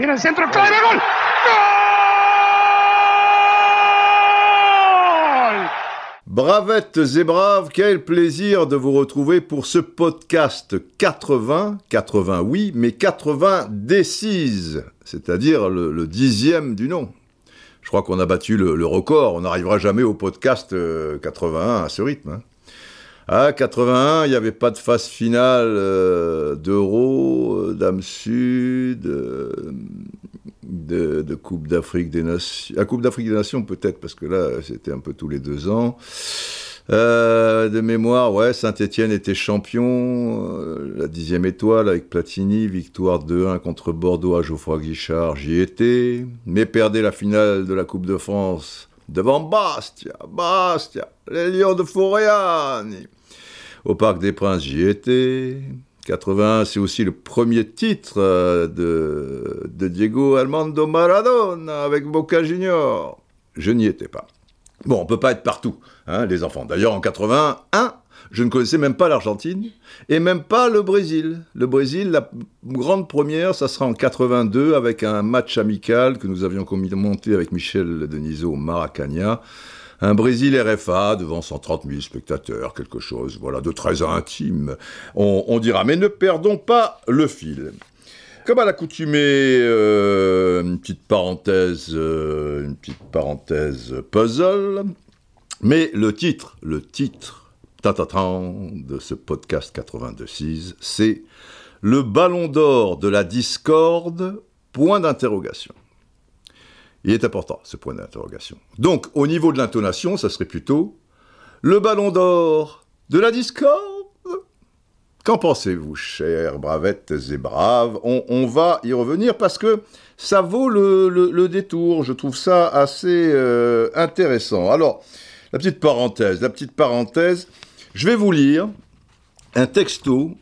Tiene el centro, clave, gol. ¡Gol! Bravettes et braves, quel plaisir de vous retrouver pour ce podcast 80, 80 oui, mais 80 décises, c'est-à-dire le, dixième du nom. Je crois qu'on a battu le, record, on n'arrivera jamais au podcast euh, 81 à ce rythme. hein. À 81, il n'y avait pas de phase finale euh, d'Euro, euh, d'âme sud, euh, de, Coupe d'Afrique des Nations. La Coupe d'Afrique des Nations, peut-être, parce que là, c'était un peu tous les deux ans. De mémoire, ouais, Saint-Etienne était champion, la dixième étoile avec Platini, victoire 2-1 contre Bordeaux à Geoffroy Guichard, j'y étais, mais perdait la finale de la Coupe de France devant Bastia, Bastia, les Lions de Foriani. Au Parc des Princes, j'y étais. 81, c'est aussi le premier titre euh, de, de Diego Armando Maradona avec Boca Junior. Je n'y étais pas. Bon, on peut pas être partout, hein, les enfants. D'ailleurs, en 81, je ne connaissais même pas l'Argentine et même pas le Brésil. Le Brésil, la grande première, ça sera en 82 avec un match amical que nous avions commenté avec Michel Denisot au Maracana. Un Brésil RFA devant 130 000 spectateurs, quelque chose, voilà, de très intime, on, dira. Mais ne perdons pas le fil. Comme à l'accoutumée, euh, une petite parenthèse, euh, une petite parenthèse puzzle. Mais le titre, le titre, de ce podcast 82.6, c'est le Ballon d'Or de la discorde. Point d'interrogation. Il est important ce point d'interrogation. Donc, au niveau de l'intonation, ça serait plutôt le Ballon d'Or de la discorde. Qu'en pensez-vous, chers bravettes et braves? On, va y revenir parce que ça vaut le détour. Je trouve ça assez euh, intéressant. Alors, la petite parenthèse, la petite parenthèse, je vais vous lire un texto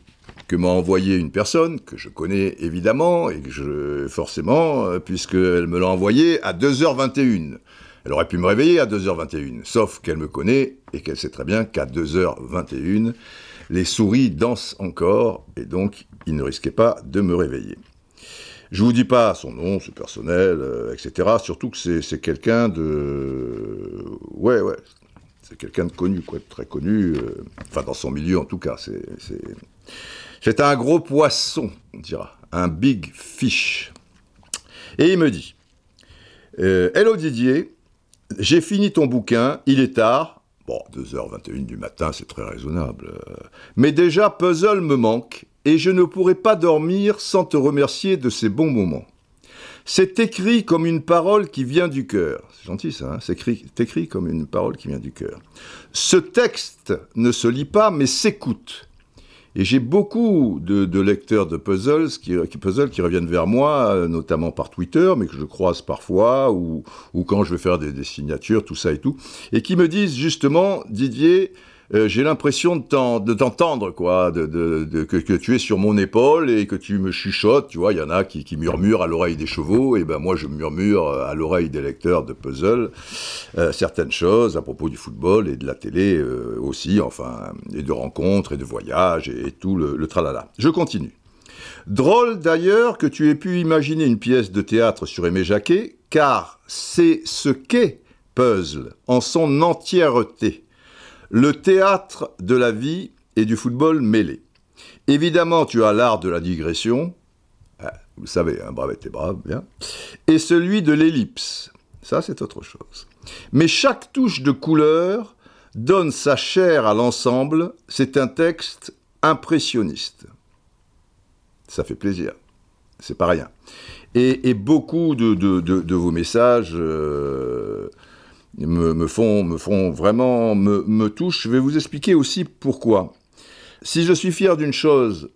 que m'a envoyé une personne que je connais évidemment et que je forcément euh, puisqu'elle me l'a envoyé à 2h21. Elle aurait pu me réveiller à 2h21, sauf qu'elle me connaît et qu'elle sait très bien qu'à 2h21, les souris dansent encore et donc il ne risquait pas de me réveiller. Je vous dis pas son nom, son personnel, euh, etc. Surtout que c'est c'est quelqu'un de... Ouais, ouais. C'est quelqu'un de connu, quoi, de très connu. euh, Enfin, dans son milieu, en tout cas. C'est... c'est- un gros poisson, on dira. Un big fish. Et il me dit euh, Hello Didier, j'ai fini ton bouquin, il est tard. Bon, 2h21 du matin, c'est très raisonnable. Mais déjà, Puzzle me manque et je ne pourrai pas dormir sans te remercier de ces bons moments. C'est écrit comme une parole qui vient du cœur. C'est gentil ça, hein c'est écrit comme une parole qui vient du cœur. Ce texte ne se lit pas mais s'écoute. Et j'ai beaucoup de, lecteurs de puzzles qui, reviennent vers moi, euh, notamment par Twitter, mais que je croise parfois, ou, quand je vais faire des signatures, tout ça et tout, et qui me disent justement, Didier, euh, j'ai l'impression de t'en- de t'entendre, quoi, de, que, tu es sur mon épaule et que tu me chuchotes, tu vois, il y en a qui, murmurent à l'oreille des chevaux, et ben moi je murmure euh, à l'oreille des lecteurs de puzzles euh, certaines choses à propos du football et de la télé aussi, enfin, et de rencontres et de voyages et, et tout le, le tralala. Je continue. Drôle d'ailleurs que tu aies pu imaginer une pièce de théâtre sur Aimé Jacquet, car c'est ce qu'est Puzzle en son entièreté. Le théâtre de la vie et du football mêlé. Évidemment, tu as l'art de la digression, ah, vous le savez, hein, brave et brave, bien, et celui de l'ellipse. Ça, c'est autre chose. Mais chaque touche de couleur donne sa chair à l'ensemble. C'est un texte impressionniste. Ça fait plaisir. C'est pas rien. Et, beaucoup de vos messages euh, me, font, me font vraiment, me, me touchent. Je vais vous expliquer aussi pourquoi. Si je suis fier d'une chose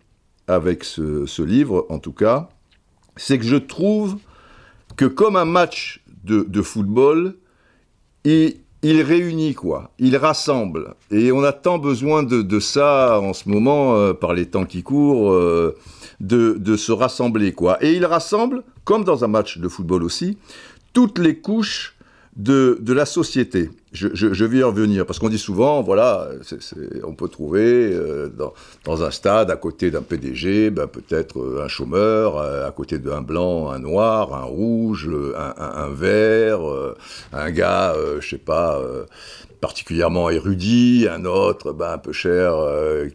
avec ce, ce livre, en tout cas, c'est que je trouve que comme un match de, de football, il, il réunit quoi, il rassemble. Et on a tant besoin de, de ça en ce moment, euh, par les temps qui courent, euh, de, de se rassembler quoi. Et il rassemble, comme dans un match de football aussi, toutes les couches de, la société. Je, je, je, vais y revenir, parce qu'on dit souvent, voilà, on peut trouver euh, dans, un stade, à côté d'un PDG, ben, peut-être euh, un chômeur, euh, à côté d'un blanc, un noir, un rouge, un, vert, un gars, euh, je sais pas, particulièrement érudit, un autre ben, un peu cher,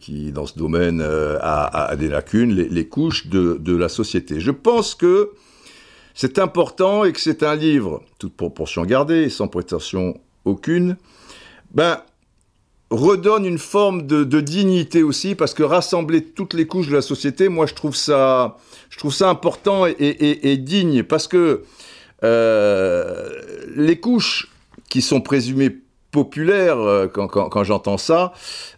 qui, dans ce domaine, a, des lacunes, les, couches de, la société. Je pense que c'est important et que c'est un livre, toute proportion gardée, sans prétention aucune, ben, redonne une forme de, dignité aussi, parce que rassembler toutes les couches de la société, moi je trouve ça, je trouve ça important et, digne, parce que euh, les couches qui sont présumées populaires, euh, quand j'entends ça,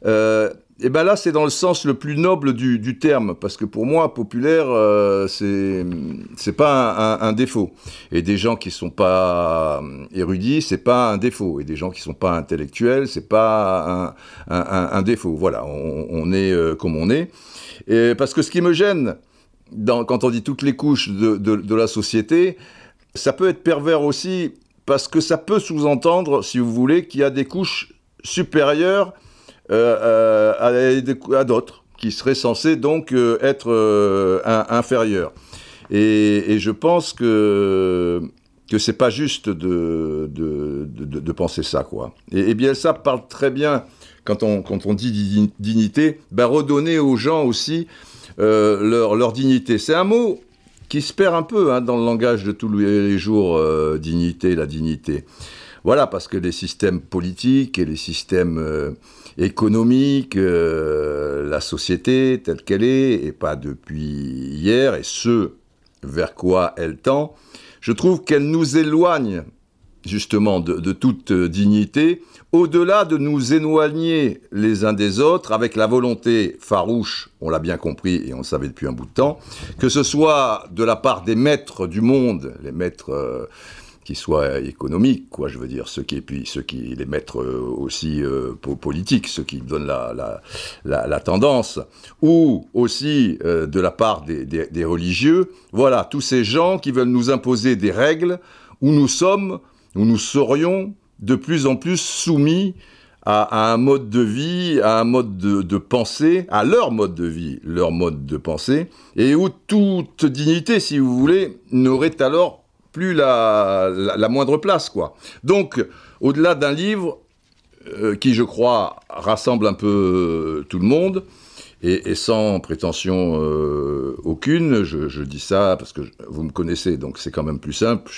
euh, et ben là, c'est dans le sens le plus noble du, terme, parce que pour moi, populaire, euh, c'est pas un, défaut. Et des gens qui sont pas érudits, c'est pas un défaut. Et des gens qui sont pas intellectuels, c'est pas un, défaut. Voilà, on, est euh, comme on est. Et parce que ce qui me gêne, quand on dit toutes les couches de la société, ça peut être pervers aussi, parce que ça peut sous-entendre, si vous voulez, qu'il y a des couches supérieures euh, à, à d'autres qui seraient censés donc euh, être euh, inférieurs. Et, je pense que que c'est pas juste de, de, de, penser ça quoi. Et, et bien ça parle très bien quand on quand on dit dignité, ben redonner aux gens aussi euh, leur leur dignité. C'est un mot qui se perd un peu hein, dans le langage de tous les jours, euh, dignité, la dignité. Voilà, parce que les systèmes politiques et les systèmes euh, économiques, euh, la société telle qu'elle est, et pas depuis hier, et ce vers quoi elle tend, je trouve qu'elle nous éloigne justement de, de toute dignité, au-delà de nous éloigner les uns des autres avec la volonté farouche, on l'a bien compris et on le savait depuis un bout de temps, que ce soit de la part des maîtres du monde, les maîtres euh, qui soient économiques, quoi, je veux dire, ceux qui, et puis ceux qui, les maîtres euh, aussi euh, politiques, ceux qui donnent la, la, la, tendance, ou aussi euh, de la part des, des, religieux, voilà, tous ces gens qui veulent nous imposer des règles où nous sommes, où nous serions de plus en plus soumis à, à un mode de vie, à un mode de, de, pensée, à leur mode de vie, leur mode de pensée, et où toute dignité, si vous voulez, n'aurait alors plus la, moindre place, quoi. Donc, au-delà d'un livre euh, qui, je crois, rassemble un peu euh, tout le monde, et, sans prétention euh, aucune, je, dis ça parce que vous me connaissez, donc c'est quand même plus simple.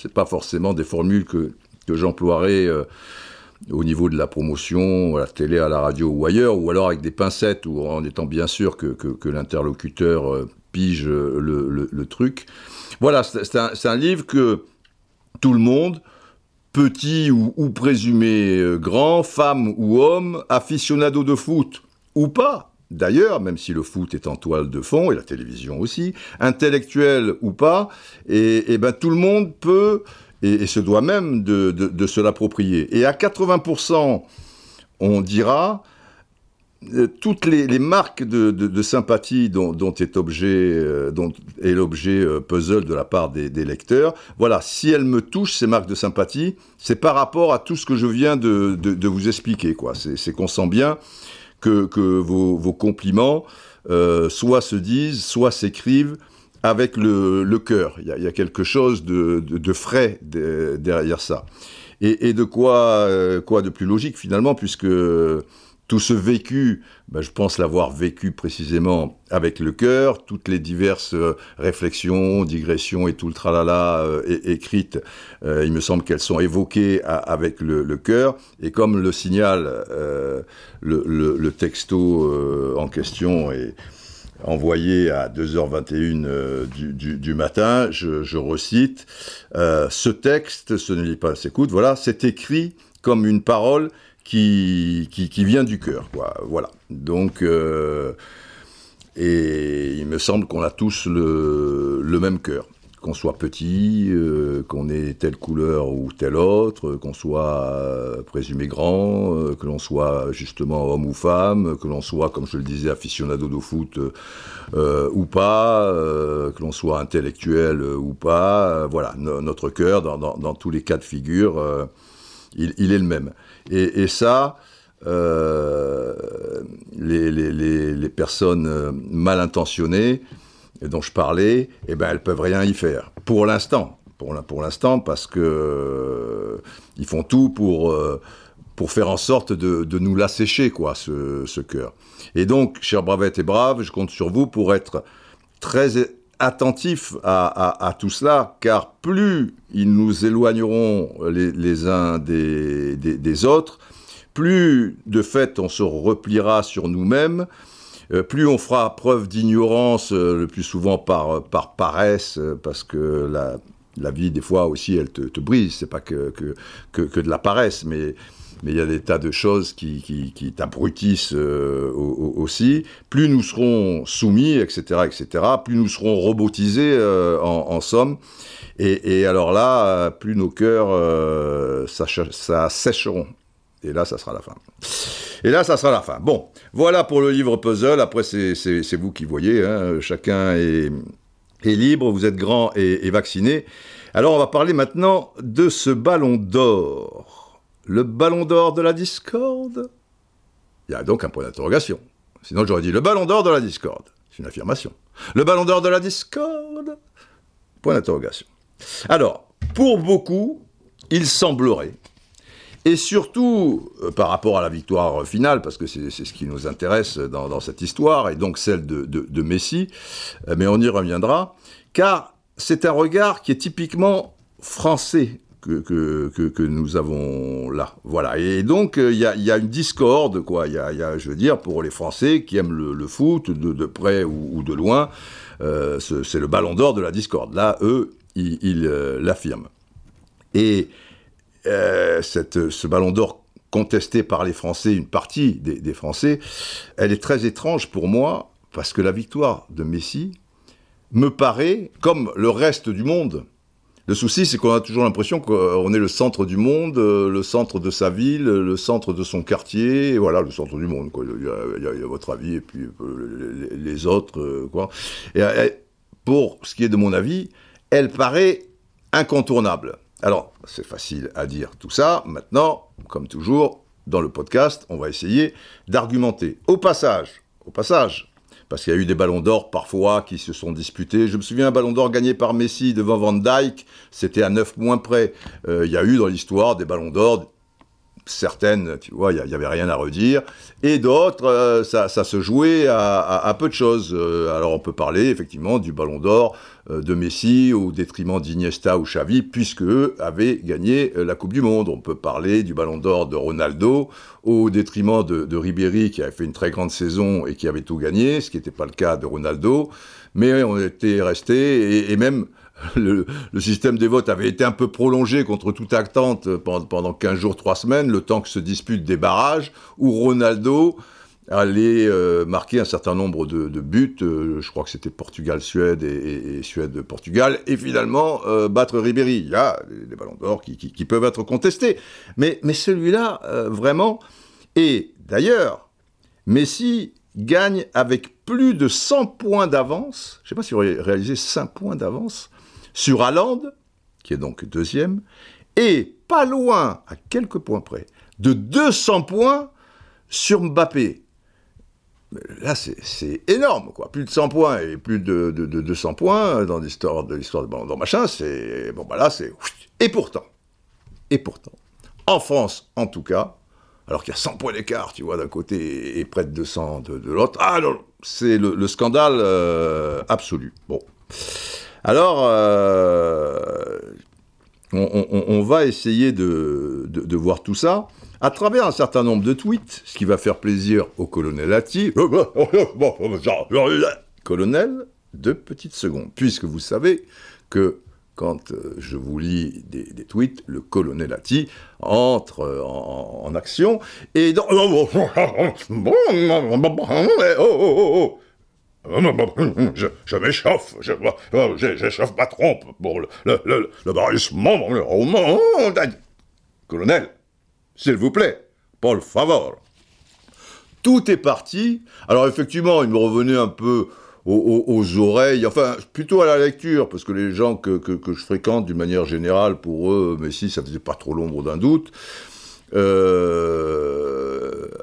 C'est pas forcément des formules que, que j'emploierai au niveau de la promotion, à la télé, à la radio ou ailleurs, ou alors avec des pincettes, ou en étant bien sûr que, l'interlocuteur pige le, le, le truc. Voilà, c'est un, livre que tout le monde, petit ou, présumé euh, grand, femme ou homme, aficionado de foot ou pas, d'ailleurs, même si le foot est en toile de fond, et la télévision aussi, intellectuel ou pas, et, et ben tout le monde peut, et, se doit même de, de, se l'approprier. Et à 80%, on dira, Euh, toutes les, marques de, sympathie dont, est objet, euh, dont est l'objet euh, puzzle de la part des, lecteurs, voilà, si elles me touchent ces marques de sympathie, c'est par rapport à tout ce que je viens de, vous expliquer, quoi. C'est qu'on sent bien que, vos, compliments euh, soit se disent, soit s'écrivent avec le, cœur. Il, y, a quelque chose de, frais de, derrière ça. Et, et de quoi, euh, quoi de plus logique finalement, puisque tout ce vécu, ben, je pense l'avoir vécu précisément avec le cœur, toutes les diverses euh, réflexions, digressions et tout le tralala euh, écrites, euh, il me semble qu'elles sont évoquées avec le, cœur, et comme le signale euh, le, texto euh, en question est envoyé à 2h21 euh, du, du, du, matin, je, je recite, ce texte, ce n'est pas s'écoute, voilà, c'est écrit comme une parole qui, qui, vient du cœur, quoi. Voilà. Donc, euh, et il me semble qu'on a tous le, le même cœur. qu'on soit petit, euh, qu'on ait telle couleur ou telle autre, qu'on soit euh, présumé grand, que l'on soit justement homme ou femme, que l'on soit, comme je le disais, aficionado de foot ou pas, que l'on soit intellectuel ou pas. voilà, notre cœur, dans, tous les cas de figure, il, est le même. Et, ça, les, les, personnes mal intentionnées, dont je parlais, eh ben, elles peuvent rien y faire. Pour l'instant. Pour, l'instant, parce que euh, ils font tout pour, euh, pour faire en sorte de, de nous l'assécher, quoi, ce, ce cœur. Et donc, chers bravettes et braves, je compte sur vous pour être très attentifs à, à, tout cela, car plus ils nous éloigneront les, uns des, des, des autres, plus de fait on se repliera sur nous-mêmes, euh, plus on fera preuve d'ignorance, euh, le plus souvent par, par paresse, euh, parce que la, la, vie, des fois aussi, elle te, te brise. C'est pas que, que, que, de la paresse, mais mais il y a des tas de choses qui, qui, qui t'abrutissent aussi. Plus nous serons soumis, etc., etc., plus nous serons robotisés en, somme. Et, alors là, plus nos cœurs, ça, ça sécheront. Et là, ça sera la fin. Et là, ça sera la fin. Bon, voilà pour le livre puzzle. Après, c'est vous qui voyez. Hein. Chacun est, libre. Vous êtes grand et, vacciné. Alors, on va parler maintenant de ce ballon d'or. Le ballon d'or de la discorde Il y a donc un point d'interrogation. Sinon, j'aurais dit le ballon d'or de la discorde. C'est une affirmation. Le ballon d'or de la discorde Point d'interrogation. Alors, pour beaucoup, il semblerait et surtout, euh, par rapport à la victoire finale, parce que c'est ce qui nous intéresse dans, cette histoire, et donc celle de, Messi, euh, mais on y reviendra, car c'est un regard qui est typiquement français que, nous avons là. Voilà. Et donc, euh, il y, a, une discorde, quoi. Il y a, je veux dire, pour les Français qui aiment le, foot, de, près ou, de loin, c'est le ballon d'or de la discorde. Là, eux, ils l'affirment. Et euh, cette, ce ballon d'or contesté par les Français, une partie des, Français, elle est très étrange pour moi, parce que la victoire de Messi me paraît comme le reste du monde. Le souci, c'est qu'on a toujours l'impression qu'on est le centre du monde, le centre de sa ville, le centre de son quartier, voilà, le centre du monde. Quoi. Il, y a, votre avis et puis euh, les, autres. Euh, quoi. Et, pour ce qui est de mon avis, elle paraît incontournable. Alors, c'est facile à dire tout ça. Maintenant, comme toujours, dans le podcast, on va essayer d'argumenter. Au passage, au passage, parce qu'il y a eu des ballons d'or parfois qui se sont disputés. Je me souviens un ballon d'or gagné par Messi devant Van Dyke, c'était à 9 points près. Euh, il y a eu dans l'histoire des ballons d'or, certaines, tu vois, il n'y avait rien à redire, et d'autres, euh, ça, se jouait à, peu de choses. Euh, alors on peut parler effectivement du ballon d'or euh, de Messi au détriment d'Iniesta ou Xavi, puisque eux avaient gagné la Coupe du Monde. On peut parler du ballon d'or de Ronaldo au détriment de, de, Ribéry, qui avait fait une très grande saison et qui avait tout gagné, ce qui n'était pas le cas de Ronaldo, mais on était resté, et même le, système des votes avait été un peu prolongé contre toute attente pendant, pendant 15 jours, 3 semaines, le temps que se disputent des barrages, où Ronaldo allait euh, marquer un certain nombre de, buts, euh, je crois que c'était Portugal-Suède et, Suède-Portugal, et finalement euh, battre Ribéry. Il y a des, ballons d'or qui, peuvent être contestés. Mais, celui-là, vraiment, et d'ailleurs, Messi gagne avec plus de 100 points d'avance, je ne sais pas si vous réalisé 5 points d'avance, sur Haaland, qui est donc deuxième, et pas loin, à quelques points près, de 200 points sur Mbappé. Là, c'est énorme, quoi. Plus de 100 points et plus de, 200 points dans l'histoire de l'histoire de Ballon d'Or, machin, c'est... Bon, bah là, c'est... Et pourtant, et pourtant, en France, en tout cas, alors qu'il y a 100 points d'écart, tu vois, d'un côté et près de 200 de, l'autre, ah non, c'est le, scandale euh, absolu. Bon. Alors, euh, on, va essayer de, voir tout ça à travers un certain nombre de tweets, ce qui va faire plaisir au colonel Atti. colonel, deux petites secondes, puisque vous savez que quand euh, je vous lis des, tweets, le colonel Atti entre euh, en, action et dans... Je, je m'échauffe, je, j'échauffe ma trompe pour le, le, le, le barrissement, le. Colonel, s'il vous plaît, Paul favor. Tout est parti. Alors effectivement, il me revenait un peu aux, oreilles, enfin plutôt à la lecture, parce que les gens que, que, je fréquente d'une manière générale, pour eux, mais si ça faisait pas trop l'ombre d'un doute. Euh,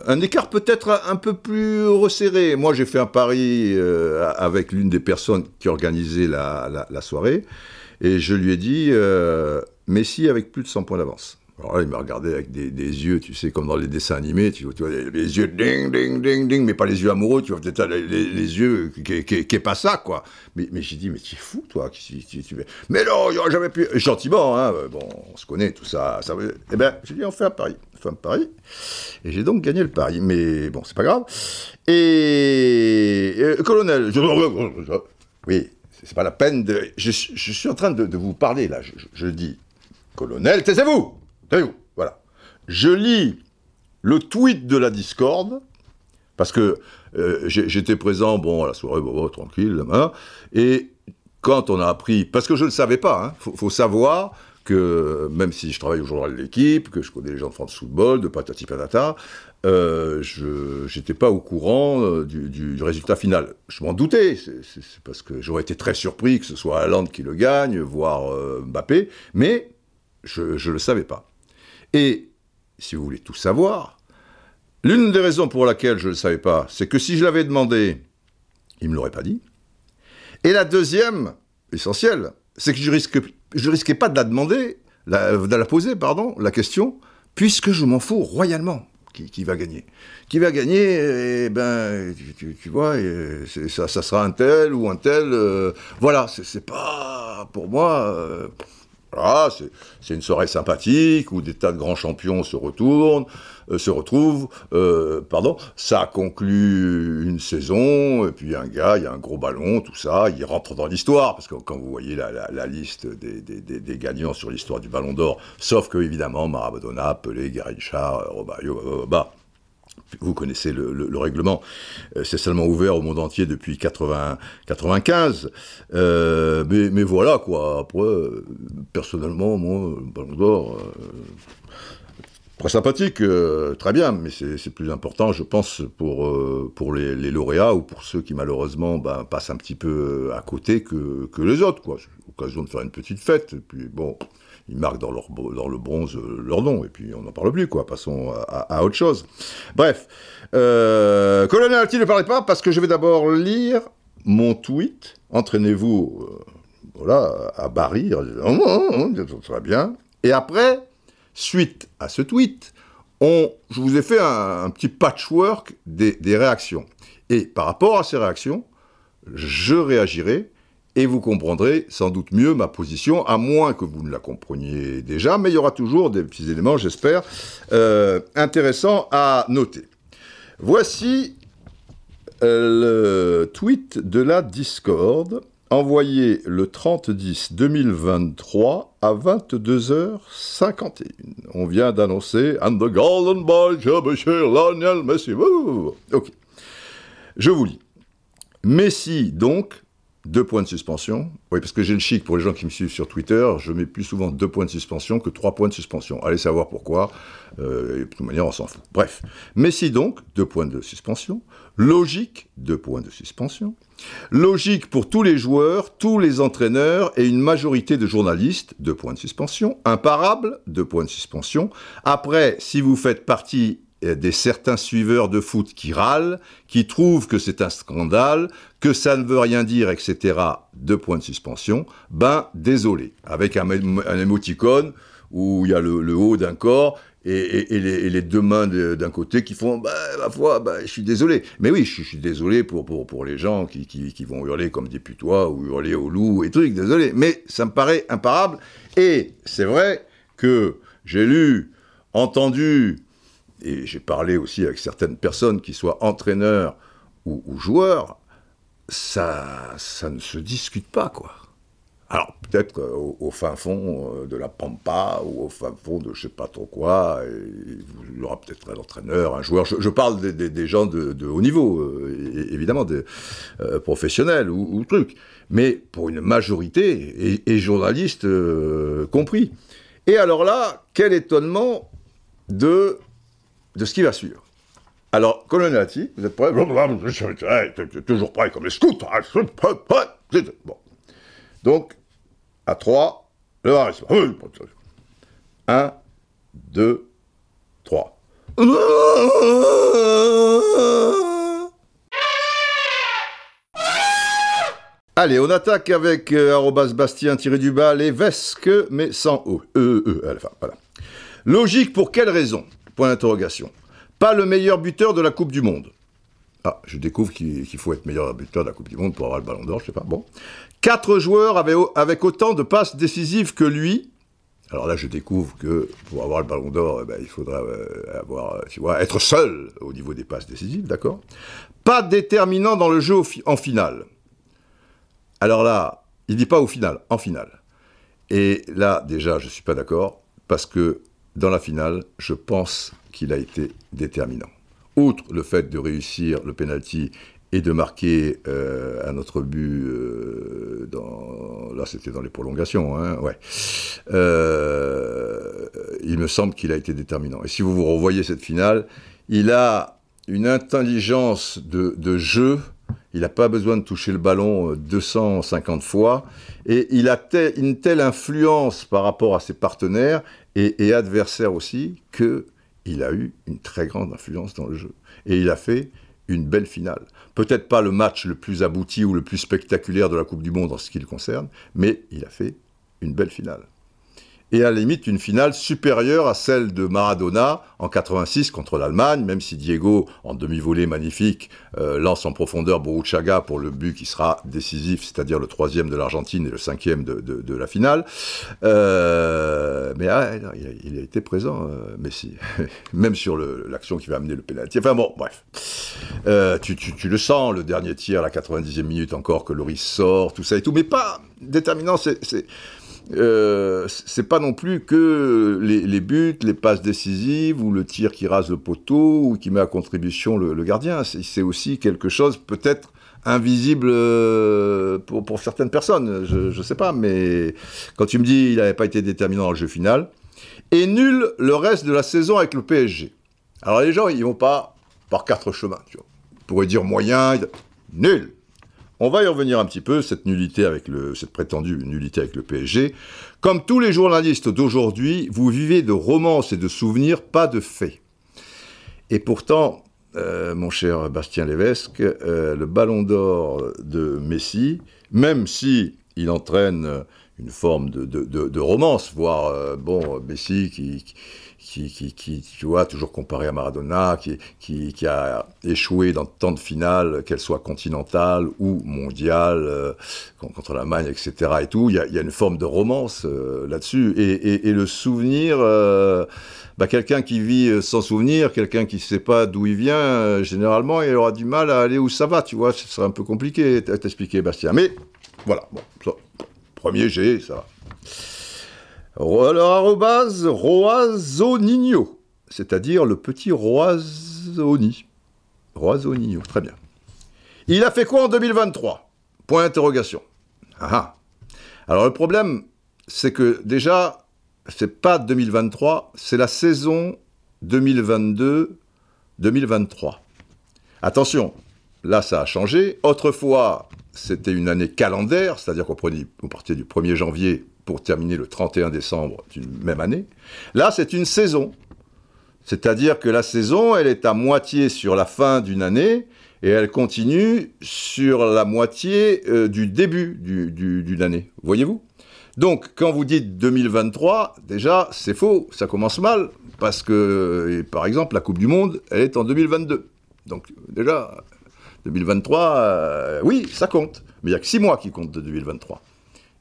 un écart peut-être un peu plus resserré. Moi, j'ai fait un pari euh, avec l'une des personnes qui organisait la, soirée, et je lui ai dit euh, Messi avec plus de 100 points d'avance. Alors là, il m'a regardé avec des, yeux, tu sais, comme dans les dessins animés, tu vois, les, yeux ding, ding, ding, ding, mais pas les yeux amoureux, tu vois, peut-être les, yeux qui, qui, est pas ça, quoi. Mais, j'ai dit, mais tu es fou, toi. Qui, tu, mais non, il n'y aura jamais pu. Gentiment, hein, bon, on se connaît, tout ça. ça eh ben, j'ai dit, on fait un pari. Fait un pari. Et j'ai donc gagné le pari. Mais bon, c'est pas grave. Et. colonel, je, oui, c'est pas la peine de. Je, suis en train de, vous parler, là. Je, dis, colonel, taisez-vous voilà. Je lis le tweet de la Discord, parce que euh, j'étais présent, bon, à la soirée, bon, tranquille, hein, et quand on a appris, parce que je ne le savais pas, il hein, faut, savoir que même si je travaille au journal de l'équipe, que je connais les gens de France Football, de patati patata, euh, je n'étais pas au courant euh, du, résultat final. Je m'en doutais, c'est parce que j'aurais été très surpris que ce soit Haaland qui le gagne, voire Mbappé, mais je ne le savais pas. Et, si vous voulez tout savoir, l'une des raisons pour laquelle je ne le savais pas, c'est que si je l'avais demandé, il ne me l'aurait pas dit. Et la deuxième, essentielle, c'est que je ne risquais pas de la demander, de la poser, pardon, la question, puisque je m'en fous royalement. Qui, va gagner Qui va gagner Eh ben, tu, vois, ça, sera un tel ou un tel. Euh, voilà, c'est pas pour moi. Euh, voilà, c'est une soirée sympathique où des tas de grands champions se retournent, se retrouvent. Euh, pardon, ça conclut une saison et puis un gars, il y a un gros ballon, tout ça, il rentre dans l'histoire parce que quand vous voyez la, liste des, gagnants sur l'histoire du Ballon d'Or, sauf que évidemment Maradona, Pelé, Garincha, Robayo, bah, vous connaissez le, règlement, euh, c'est seulement ouvert au monde entier depuis 80, 95. Euh, mais, voilà, quoi. Après, euh, personnellement, moi, Ballon d'Or, très sympathique, très bien, mais c'est plus important, je pense, pour, pour les, lauréats ou pour ceux qui, malheureusement, ben, passent un petit peu à côté que, que les autres, quoi. L'occasion de faire une petite fête, et puis bon ils marquent dans, le bronze euh, leur nom, et puis on n'en parle plus, quoi. Passons à, autre chose. Bref, euh, Colonel Alti ne parlez pas, parce que je vais d'abord lire mon tweet. Entraînez-vous, euh, voilà, à Barry, oh, oh, oh, très bien. Et après, suite à ce tweet, on, je vous ai fait un, petit patchwork des, réactions. Et par rapport à ces réactions, je réagirai et vous comprendrez sans doute mieux ma position, à moins que vous ne la compreniez déjà, mais il y aura toujours des petits éléments, j'espère, euh, intéressants à noter. Voici euh, le tweet de la Discord, envoyé le 30-10-2023 à 22h51. On vient d'annoncer « And the golden boy, Lionel Messi ». Ok. Je vous lis. Messi, donc, deux points de suspension. Oui, parce que j'ai le chic pour les gens qui me suivent sur Twitter, je mets plus souvent deux points de suspension que trois points de suspension. Allez savoir pourquoi. Euh, de toute manière, on s'en fout. Bref. Messi donc, deux points de suspension. Logique, deux points de suspension. Logique pour tous les joueurs, tous les entraîneurs et une majorité de journalistes, deux points de suspension. Imparable, deux points de suspension. Après, si vous faites partie des certains suiveurs de foot qui râlent, qui trouvent que c'est un scandale, que ça ne veut rien dire, etc. Deux points de suspension. Ben, désolé. Avec un, un émoticône où il y a le, haut d'un corps et, les, deux mains d'un côté qui font bah, ma foi, bah, je suis désolé. Mais oui, je, suis désolé pour, pour, pour les gens qui, qui, vont hurler comme des putois ou hurler au loup et trucs, désolé. Mais ça me paraît imparable. Et c'est vrai que j'ai lu, entendu, et j'ai parlé aussi avec certaines personnes qui soient entraîneurs ou, joueurs, ça, ça ne se discute pas, quoi. Alors peut-être au, fin fond euh, de la Pampa ou au fin fond de je sais pas trop quoi, il y aura peut-être un entraîneur, un joueur. Je, parle des, gens de, haut niveau, euh, évidemment, des euh, professionnels ou, ou trucs. Mais pour une majorité, et, journalistes compris. Et alors là, quel étonnement de, de ce qui va suivre. Alors, colonel vous êtes prêts Toujours prêt comme les scouts. Bon. Donc, à 3, le varissement. 1, 2, 3. Allez, on attaque avec euh, Bastien tiré du bas les vesques, mais sans O. E, E, E. Logique pour quelle raison? Point d'interrogation. Pas le meilleur buteur de la Coupe du Monde. Ah, je découvre qu'il faut être meilleur buteur de la Coupe du Monde pour avoir le ballon d'or, je sais pas. Bon. Quatre joueurs avec autant de passes décisives que lui. Alors là, je découvre que pour avoir le ballon d'or, eh ben, il faudra euh, avoir, tu vois, être seul au niveau des passes décisives, d'accord? Pas déterminant dans le jeu en finale. Alors là, il dit pas au final, en finale. Et là, déjà, je suis pas d'accord, parce que dans la finale, je pense qu'il a été déterminant. Outre le fait de réussir le penalty et de marquer euh, un autre but euh, dans là c'était dans les prolongations hein, ouais. Euh, il me semble qu'il a été déterminant. Et si vous vous revoyez cette finale il a une intelligence de, jeu. Il n'a pas besoin de toucher le ballon 250 fois. Et il a une telle influence par rapport à ses partenaires et adversaires aussi que il a eu une très grande influence dans le jeu et il a fait une belle finale. Peut-être pas le match le plus abouti ou le plus spectaculaire de la Coupe du Monde en ce qui le concerne, mais il a fait une belle finale et à la limite une finale supérieure à celle de Maradona en 86 contre l'Allemagne, même si Diego, en demi-volée magnifique, euh, lance en profondeur Boruchaga pour le but qui sera décisif, c'est-à-dire le troisième de l'Argentine et le cinquième de, la finale. Euh, mais ah, il, a, été présent, euh, Messi, même sur l'action qui va amener le pénalty. Enfin bon, bref. Tu, le sens, le dernier tir, la 90e minute encore, que Loris sort, tout ça et tout, mais pas déterminant, c'est euh, c'est pas non plus que les, buts, les passes décisives ou le tir qui rase le poteau ou qui met à contribution le, gardien. C'est aussi quelque chose peut-être invisible euh, pour, certaines personnes. Je, ne sais pas, mais quand tu me dis il n'avait pas été déterminant dans le jeu final et nul le reste de la saison avec le PSG. Alors les gens ils vont pas par quatre chemins. Tu vois. Ils pourraient dire moyen, nul. On va y revenir un petit peu, cette nullité avec le, cette prétendue nullité avec le PSG. Comme tous les journalistes d'aujourd'hui, vous vivez de romances et de souvenirs, pas de faits. Et pourtant, euh, mon cher Bastien Lévesque, euh, le ballon d'or de Messi, même si il entraîne une forme de, romance, voire, euh, bon, Messi qui, qui, qui, tu vois, toujours comparé à Maradona, qui, qui, a échoué dans tant de finales, qu'elles soient continentales ou mondiales, euh, contre l'Allemagne, etc. et tout. Il y a, une forme de romance euh, là-dessus. Et, le souvenir, euh, bah, quelqu'un qui vit sans souvenir, quelqu'un qui ne sait pas d'où il vient, généralement, il aura du mal à aller où ça va, tu vois. Ce serait un peu compliqué à t'expliquer, Bastien. Mais voilà, bon, premier G, ça va. Roazonigno, c'est-à-dire le petit Roazoni. Roazonigno, très bien. Il a fait quoi en 2023 Point d'interrogation. Ah, ah Alors le problème, c'est que déjà, c'est pas 2023, c'est la saison 2022-2023. Attention, là ça a changé. Autrefois, c'était une année calendaire, c'est-à-dire qu'on partait du 1er janvier pour terminer le 31 décembre d'une même année. Là, c'est une saison. C'est-à-dire que la saison, elle est à moitié sur la fin d'une année et elle continue sur la moitié euh, du début d'une année. Voyez-vous? Donc, quand vous dites 2023, déjà, c'est faux, ça commence mal, parce que, par exemple, la Coupe du Monde, elle est en 2022. Donc, déjà, 2023, euh, oui, ça compte. Mais il n'y a que six mois qui comptent de 2023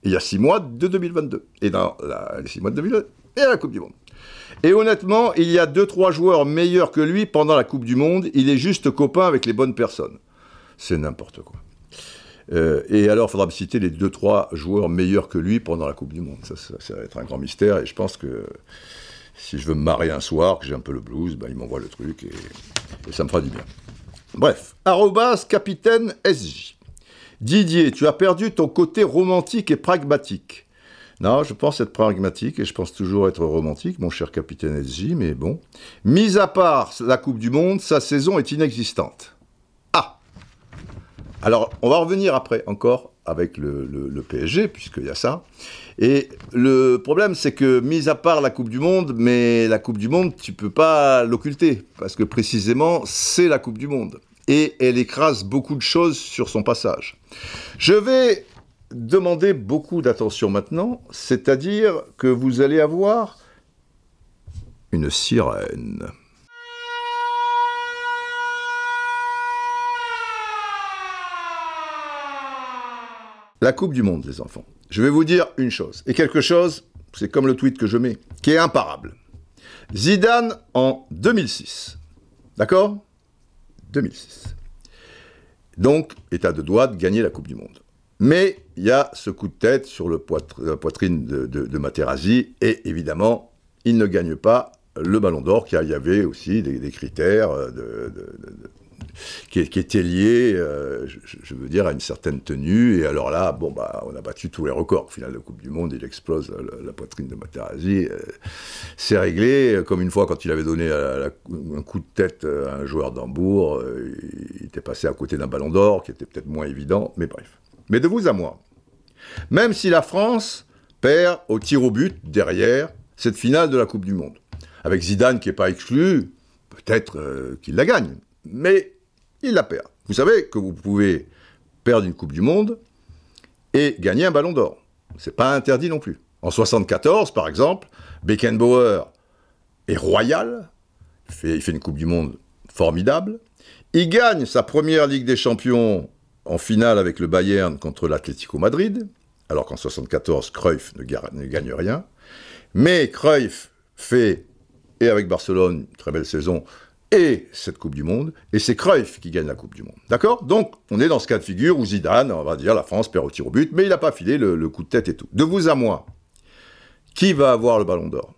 il y a six mois de 2022. Et dans les six mois de 2022, et la Coupe du Monde. Et honnêtement, il y a deux, trois joueurs meilleurs que lui pendant la Coupe du Monde. Il est juste copain avec les bonnes personnes. C'est n'importe quoi. Euh, et alors, il faudra me citer les 2-3 joueurs meilleurs que lui pendant la Coupe du Monde. Ça, ça, va être un grand mystère. Et je pense que si je veux me marier un soir, que j'ai un peu le blues, ben, il m'envoie le truc et, ça me fera du bien. Bref, arrobas capitaine SJ. Didier, tu as perdu ton côté romantique et pragmatique. Non, je pense être pragmatique et je pense toujours être romantique, mon cher capitaine SJ, mais bon. Mis à part la Coupe du Monde, sa saison est inexistante. Ah Alors, on va revenir après encore avec le, PSG, puisqu'il y a ça. Et le problème, c'est que, mis à part la Coupe du Monde, mais la Coupe du Monde, tu peux pas l'occulter, parce que précisément, c'est la Coupe du Monde. Et elle écrase beaucoup de choses sur son passage. Je vais demander beaucoup d'attention maintenant, c'est-à-dire que vous allez avoir une sirène. La Coupe du Monde, les enfants. Je vais vous dire une chose, et quelque chose, c'est comme le tweet que je mets, qui est imparable. Zidane en 2006. D'accord? 2006. Donc, état de droit de gagner la Coupe du Monde. Mais il y a ce coup de tête sur la poitrine de, de, Materazzi, et évidemment, il ne gagne pas le ballon d'or, car il y avait aussi des, critères de, qui, étaient liés, euh, je, veux dire, à une certaine tenue. Et alors là, bon, bah, on a battu tous les records. Au final, de Coupe du Monde, il explose la, poitrine de Materazzi. Euh, c'est réglé, comme une fois quand il avait donné un coup de tête à un joueur d'Hambourg, euh, il était passé à côté d'un ballon d'or, qui était peut-être moins évident, mais bref. Mais de vous à moi, même si la France perd au tir au but derrière cette finale de la Coupe du Monde, avec Zidane qui n'est pas exclu, peut-être euh, qu'il la gagne, mais il la perd. Vous savez que vous pouvez perdre une Coupe du Monde et gagner un ballon d'or. C'est pas interdit non plus. En 74, par exemple, Beckenbauer est royal, il fait une Coupe du Monde formidable, il gagne sa première Ligue des Champions en finale avec le Bayern contre l'Atlético Madrid, alors qu'en 74, Cruyff ne, gagne rien. Mais Cruyff fait, et avec Barcelone, une très belle saison, et cette Coupe du Monde, et c'est Cruyff qui gagne la Coupe du Monde. D'accord? Donc, on est dans ce cas de figure où Zidane, on va dire, la France perd au tir au but, mais il n'a pas filé le, coup de tête et tout. De vous à moi, qui va avoir le ballon d'or?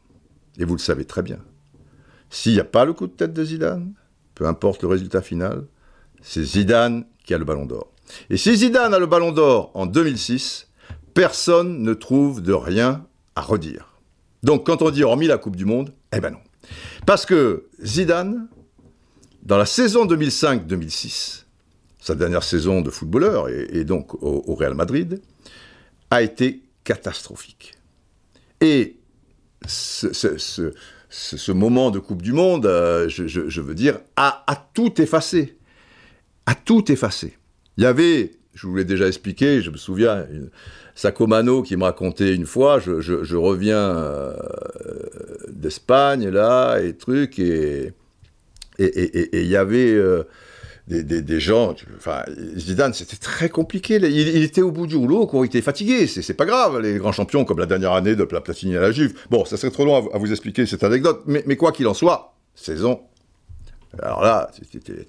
Et vous le savez très bien. S'il n'y a pas le coup de tête de Zidane, peu importe le résultat final, c'est Zidane qui a le ballon d'or. Et si Zidane a le ballon d'or en 2006, personne ne trouve de rien à redire. Donc quand on dit hormis la Coupe du Monde, eh ben non. Parce que Zidane, dans la saison 2005-2006, sa dernière saison de footballeur, et, donc au, Real Madrid, a été catastrophique. Et ce, moment de Coupe du Monde, euh, je, veux dire, a, tout effacé. A tout effacé. Il y avait, je vous l'ai déjà expliqué, je me souviens, une, Sacomano qui me racontait une fois, je, reviens euh, d'Espagne là, et trucs, et il y avait euh, des, gens, Zidane, c'était très compliqué, il, était au bout du rouleau, il était fatigué, c'est pas grave, les grands champions, comme la dernière année de Platini à la Juve. Bon, ça serait trop long à, vous expliquer cette anecdote, mais, mais quoi qu'il en soit, saison. Alors là,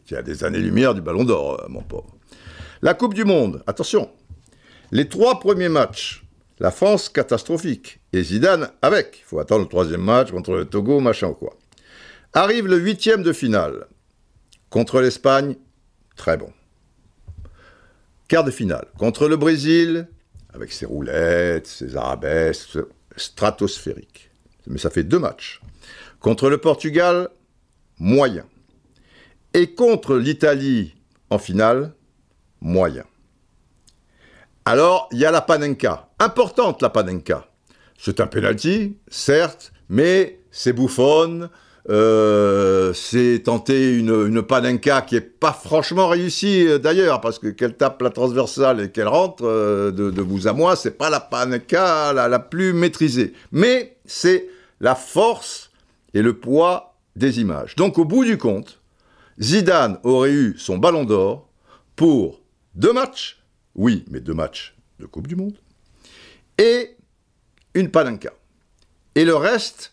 tu as des années-lumière du ballon d'or, euh, mon pauvre. La Coupe du Monde, attention. Les trois premiers matchs, la France catastrophique. Et Zidane avec. Il faut attendre le troisième match contre le Togo, machin ou quoi. Arrive le huitième de finale. Contre l'Espagne, très bon. Quart de finale. Contre le Brésil, avec ses roulettes, ses arabesques, stratosphérique. Mais ça fait deux matchs. Contre le Portugal, moyen. Et contre l'Italie en finale, moyen. Alors, il y a la panenka. Importante, la panenka. C'est un penalty, certes, mais c'est bouffonne. Euh, c'est tenter une, panenka qui est pas franchement réussie euh, d'ailleurs, parce que qu'elle tape la transversale et qu'elle rentre euh, de, vous à moi, c'est pas la panenka la, plus maîtrisée. Mais c'est la force et le poids des images. Donc au bout du compte, Zidane aurait eu son ballon d'or pour deux matchs, oui, mais deux matchs de Coupe du Monde, et une palanca. Et le reste,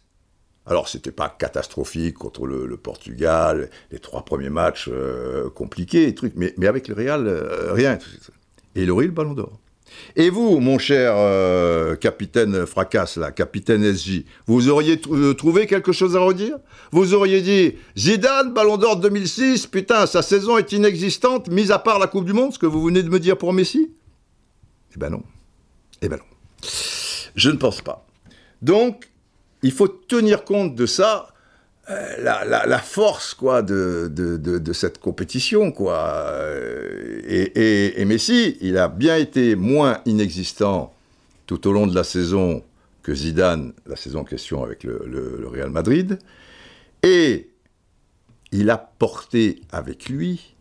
alors c'était pas catastrophique contre le, Portugal, les trois premiers matchs euh, compliqués, trucs, mais, mais avec le Real, euh, rien. et il aurait eu le ballon d'or. Et vous, mon cher euh, capitaine Fracasse, là, capitaine SJ, vous auriez trouvé quelque chose à redire? Vous auriez dit Zidane, ballon d'or 2006, putain, sa saison est inexistante, mis à part la Coupe du Monde, ce que vous venez de me dire pour Messi? Eh ben non. Eh ben non. Je ne pense pas. Donc, il faut tenir compte de ça. Euh, la, force quoi de, de, cette compétition quoi et, Messi il a bien été moins inexistant tout au long de la saison que Zidane la saison en question avec le, le Real Madrid et il a porté avec lui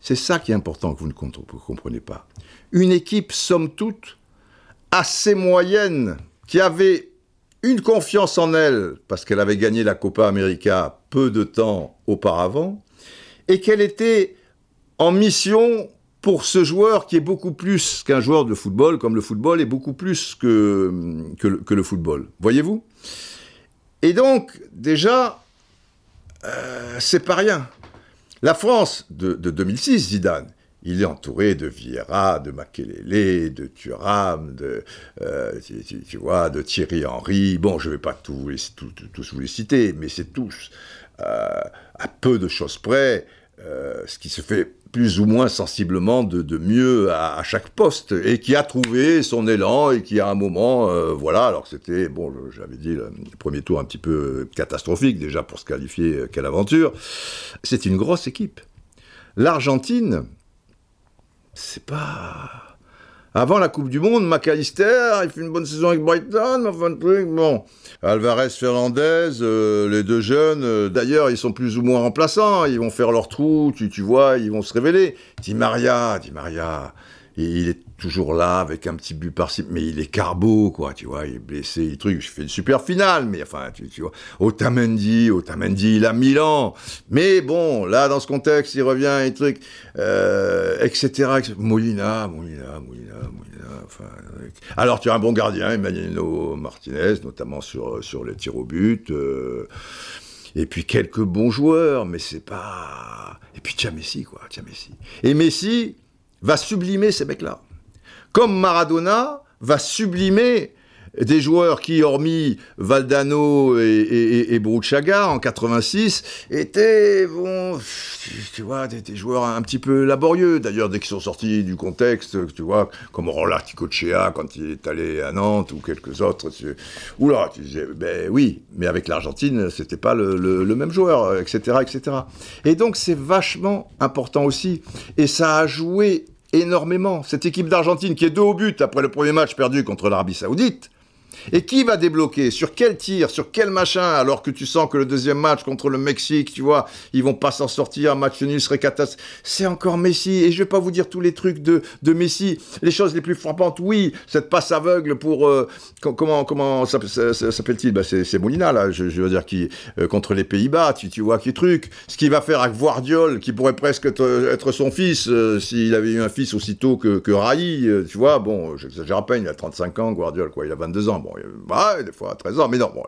c'est ça qui est important que vous ne comprenez pas une équipe somme toute assez moyenne qui avait une confiance en elle, parce qu'elle avait gagné la Copa América peu de temps auparavant, et qu'elle était en mission pour ce joueur qui est beaucoup plus qu'un joueur de football, comme le football est beaucoup plus que, que, le, football. Voyez-vous? Et donc, déjà, euh, c'est pas rien. La France de, de 2006, Zidane, il est entouré de Vieira, de Makelele, de Thuram, de, euh, tu, vois, de Thierry Henry. Bon, je ne vais pas tous, vous les citer, mais c'est tous, euh, à peu de choses près, euh, ce qui se fait plus ou moins sensiblement de, mieux à, chaque poste, et qui a trouvé son élan, et qui à un moment, voilà, alors que c'était, bon, j'avais dit, le premier tour un petit peu catastrophique, déjà pour se qualifier, quelle aventure, c'est une grosse équipe. L'Argentine, c'est pas. Avant la Coupe du Monde, McAllister, il fait une bonne saison avec Brighton, enfin, truc, bon. Alvarez, Fernandez, euh, les deux jeunes, euh, d'ailleurs, ils sont plus ou moins remplaçants, ils vont faire leur trou, tu, tu vois, ils vont se révéler. Di Maria, Di Maria, il est toujours là avec un petit but par-ci, mais il est carbo, quoi, tu vois, il est blessé, il truc, je fais une super finale, mais enfin, tu, vois, Otamendi, Otamendi, il a Milan, mais bon, là, dans ce contexte, il revient, et truc, euh, etc., Molina, Molina, Molina, Molina, enfin, alors tu as un bon gardien, Emmanuel Martinez, notamment sur, sur les tirs au but, euh, et puis quelques bons joueurs, mais c'est pas... Et puis as Messi, quoi, as Messi. Et Messi, va sublimer ces mecs-là. Comme Maradona va sublimer des joueurs qui, hormis Valdano et, et, en 86, étaient, bon, tu, vois, des, joueurs un petit peu laborieux. D'ailleurs, dès qu'ils sont sortis du contexte, tu vois, comme Roland Ticochea quand il est allé à Nantes ou quelques autres, tu, oula, tu disais, ben oui, mais avec l'Argentine, c'était pas le, le, même joueur, etc., etc. Et donc, c'est vachement important aussi. Et ça a joué énormément. Cette équipe d'Argentine qui est deux au but après le premier match perdu contre l'Arabie Saoudite, et qui va débloquer? Sur quel tir? Sur quel machin? Alors que tu sens que le deuxième match contre le Mexique, tu vois, ils vont pas s'en sortir, match nul serait catastrophique. C'est encore Messi. Et je vais pas vous dire tous les trucs de, de Messi. Les choses les plus frappantes, oui, cette passe aveugle pour... Euh, comment comment s'appelle-t-il? Bah, C'est Molina, là, je, veux dire, qui euh, contre les Pays-Bas, tu, vois, qui truc. Ce qu'il va faire avec Guardiol, qui pourrait presque être, son fils, euh, s'il avait eu un fils aussitôt que, que Raï, tu vois, bon, j'exagère à peine, il a 35 ans, Guardiol, quoi, il a 22 ans. Bah, des fois à 13 ans, mais non, bon,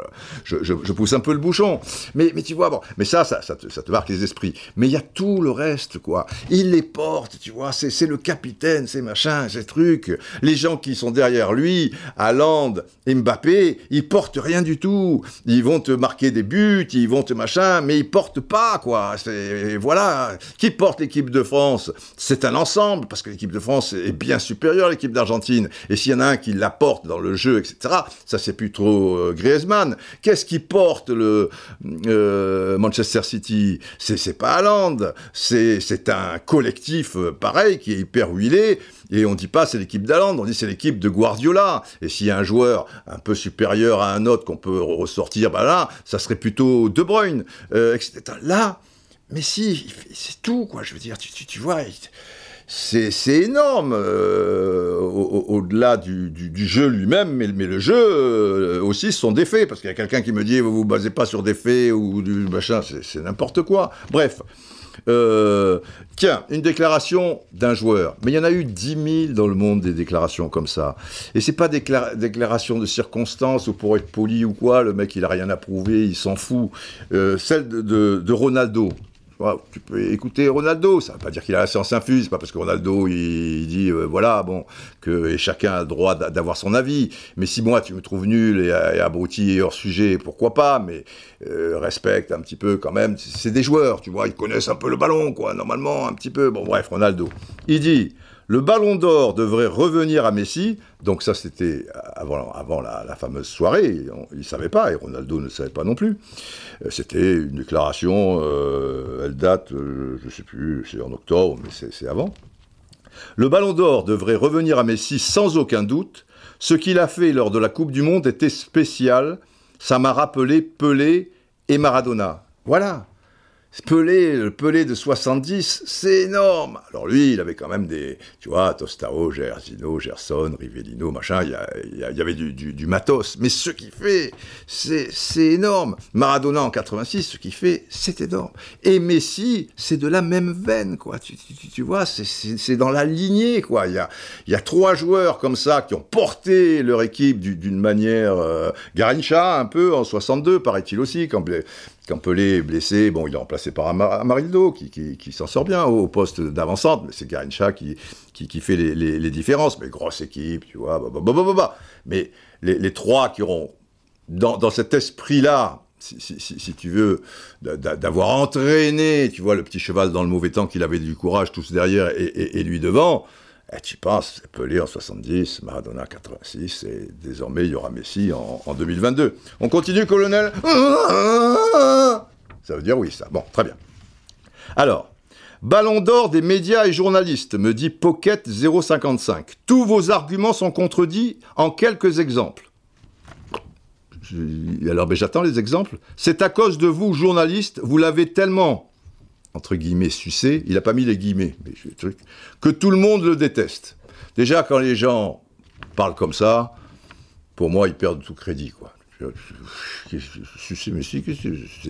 je, je, pousse un peu le bouchon. Mais, mais tu vois, bon, mais ça, ça, ça, te, ça te marque les esprits. Mais il y a tout le reste, quoi. Il les porte, tu vois, c'est le capitaine, ces machins, ces trucs. Les gens qui sont derrière lui, Allende, Mbappé, ils portent rien du tout. Ils vont te marquer des buts, ils vont te machin, mais ils portent pas, quoi. Voilà. Qui porte l'équipe de France? C'est un ensemble, parce que l'équipe de France est bien supérieure à l'équipe d'Argentine. Et s'il y en a un qui la porte dans le jeu, etc., ça c'est plus trop euh, Griezmann. Qu'est-ce qui porte le euh, Manchester City? C'est pas Haaland, c'est un collectif euh, pareil qui est hyper huilé. Et on dit pas c'est l'équipe d'Haaland, on dit c'est l'équipe de Guardiola. Et s'il y a un joueur un peu supérieur à un autre qu'on peut ressortir, bah là, ça serait plutôt De Bruyne. Là, mais si, c'est tout, quoi. Je veux dire, tu vois c'est énorme euh, au-delà du, jeu lui-même, mais, le jeu euh, aussi son défait, parce qu'il y a quelqu'un qui me dit vous vous basez pas sur des faits ou du machin, c'est n'importe quoi. Bref. Euh, tiens, une déclaration d'un joueur. Mais il y en a eu 10 000 dans le monde des déclarations comme ça. Et c'est pas des déclarations de circonstances ou pour être poli ou quoi, le mec il a rien à prouver, il s'en fout. celle de, de Ronaldo, tu peux écouter Ronaldo, ça ne veut pas dire qu'il a la science infuse, pas parce que Ronaldo il, dit euh, voilà bon que et chacun a le droit d'avoir son avis. Mais si moi tu me trouves nul et, abruti et hors sujet, pourquoi pas? Mais euh, respecte un petit peu quand même. C'est des joueurs, tu vois, ils connaissent un peu le ballon quoi, normalement un petit peu. Bon bref, Ronaldo, il dit le ballon d'or devrait revenir à Messi. Donc ça, c'était avant, la, fameuse soirée. il ne savait pas, et Ronaldo ne savait pas non plus. Euh, c'était une déclaration, euh, elle date, euh, je ne sais plus, c'est en octobre, mais c'est avant. Le ballon d'or devrait revenir à Messi sans aucun doute. Ce qu'il a fait lors de la Coupe du Monde était spécial. Ça m'a rappelé Pelé et Maradona. Voilà. Pelé, Pelé de 70, c'est énorme. Alors lui, il avait quand même des, tu vois, Tostao, Gersino, Gerson, Rivellino, machin, il y, avait du, matos. Mais ce qu'il fait, c'est énorme. Maradona en 86, ce qu'il fait, c'est énorme. Et Messi, c'est de la même veine, quoi. Tu, vois, c'est dans la lignée, quoi. Il y a, y a trois joueurs comme ça qui ont porté leur équipe d'une manière... Euh, Garincha, un peu, en 62, paraît-il aussi, quand quand Pelé est blessé, bon, il est remplacé par Amarildo, qui, qui, s'en sort bien au poste d'avancante, mais c'est Garincha qui, qui, fait les, différences. Mais grosse équipe, tu vois, bah, bah, bah, bah Mais les, trois qui auront, dans, cet esprit-là, si, tu veux, d'avoir entraîné, tu vois, le petit cheval dans le mauvais temps qu'il avait du courage, tous derrière et lui devant, eh, tu penses, Pelé en 70, Maradona en 86, et désormais il y aura Messi en, 2022. On continue, colonel Ça veut dire oui, ça. Bon, très bien. Alors, Ballon d'or des médias et journalistes, me dit Pocket 055. Tous vos arguments sont contredits en quelques exemples. Alors, ben, j'attends les exemples. C'est à cause de vous, journalistes, vous l'avez tellement entre guillemets, sucé, il n'a pas mis les guillemets, mais truc, que tout le monde le déteste. Déjà, quand les gens parlent comme ça, pour moi, ils perdent tout crédit, quoi. Sucé, mais si,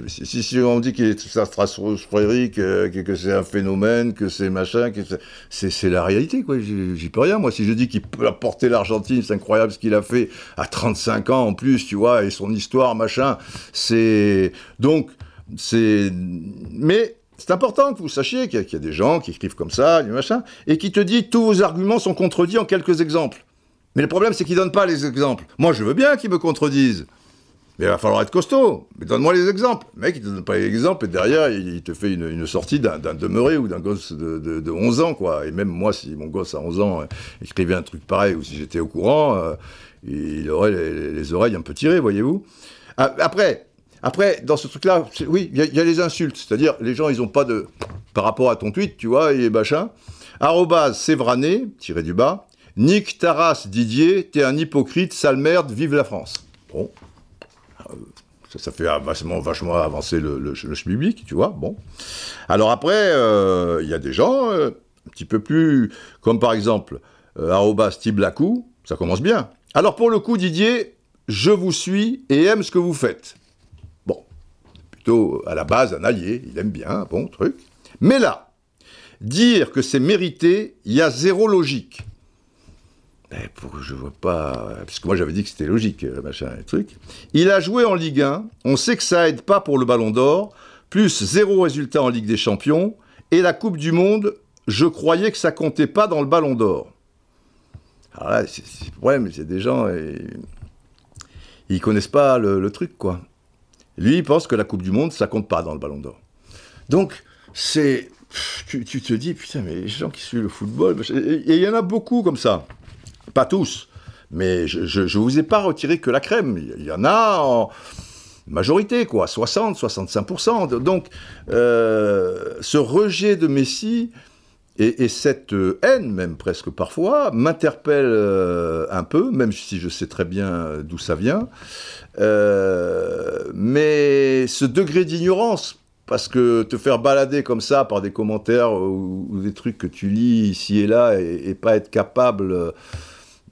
si, si on dit qu'il est stratosphérique, que c'est un phénomène, que c'est machin, que c'est la réalité, quoi. J'y peux rien, moi. Si je dis qu'il peut apporter l'Argentine, c'est incroyable ce qu'il a fait à 35 ans en plus, tu vois, et son histoire, machin. C'est. Donc, c'est. Mais c'est important que vous sachiez qu'il y, a des gens qui écrivent comme ça, machin, et qui te disent tous vos arguments sont contredits en quelques exemples. Mais le problème, c'est qu'ils ne donnent pas les exemples. Moi, je veux bien qu'ils me contredisent. Mais il va falloir être costaud. Mais donne-moi les exemples. Le mec, il te donne pas les exemples, et derrière, il te fait une, sortie d'un demeuré ou d'un gosse de, 11 ans, quoi. Et même moi, si mon gosse à 11 ans euh, écrivait un truc pareil, ou si j'étais au courant, euh, il aurait les, oreilles un peu tirées, voyez-vous. Ah, après, après, dans ce truc-là, oui, il y, a les insultes. C'est-à-dire, les gens, ils n'ont pas de. Par rapport à ton tweet, tu vois, et machin. Arrobase Sévrané, tiré du bas. Nick Taras Didier, t'es un hypocrite, sale merde, vive la France. Bon. Euh, ça, fait vachement, vachement avancer le, le, tu vois. Bon. Alors après, euh, il y a des gens euh, un petit peu plus. Comme par exemple, arrobas Tiblacou, ça commence bien. Alors pour le coup, Didier, je vous suis et aime ce que vous faites à la base un allié, il aime bien, bon truc. Mais là, dire que c'est mérité, il y a zéro logique. Ben, pour, je vois pas, parce que moi j'avais dit que c'était logique, euh, machin, truc. Il a joué en Ligue 1, on sait que ça aide pas pour le Ballon d'Or, plus zéro résultat en Ligue des Champions, et la Coupe du Monde, je croyais que ça comptait pas dans le Ballon d'Or. Alors là, c'est le problème, c'est des gens, et, ils connaissent pas le truc, quoi. Lui, il pense que la Coupe du Monde, ça compte pas dans le Ballon d'Or. Donc, c'est. Tu, te dis, putain, mais les gens qui suivent le football. Il y en a beaucoup comme ça. Pas tous. Mais je ne vous ai pas retiré que la crème. Il y en a en majorité, quoi. 60, 65%. Donc, euh, ce rejet de Messi. Et, cette haine, même presque parfois, m'interpelle euh, un peu, même si je sais très bien d'où ça vient. Euh, mais ce degré d'ignorance, parce que te faire balader comme ça par des commentaires ou, des trucs que tu lis ici et là et, pas être capable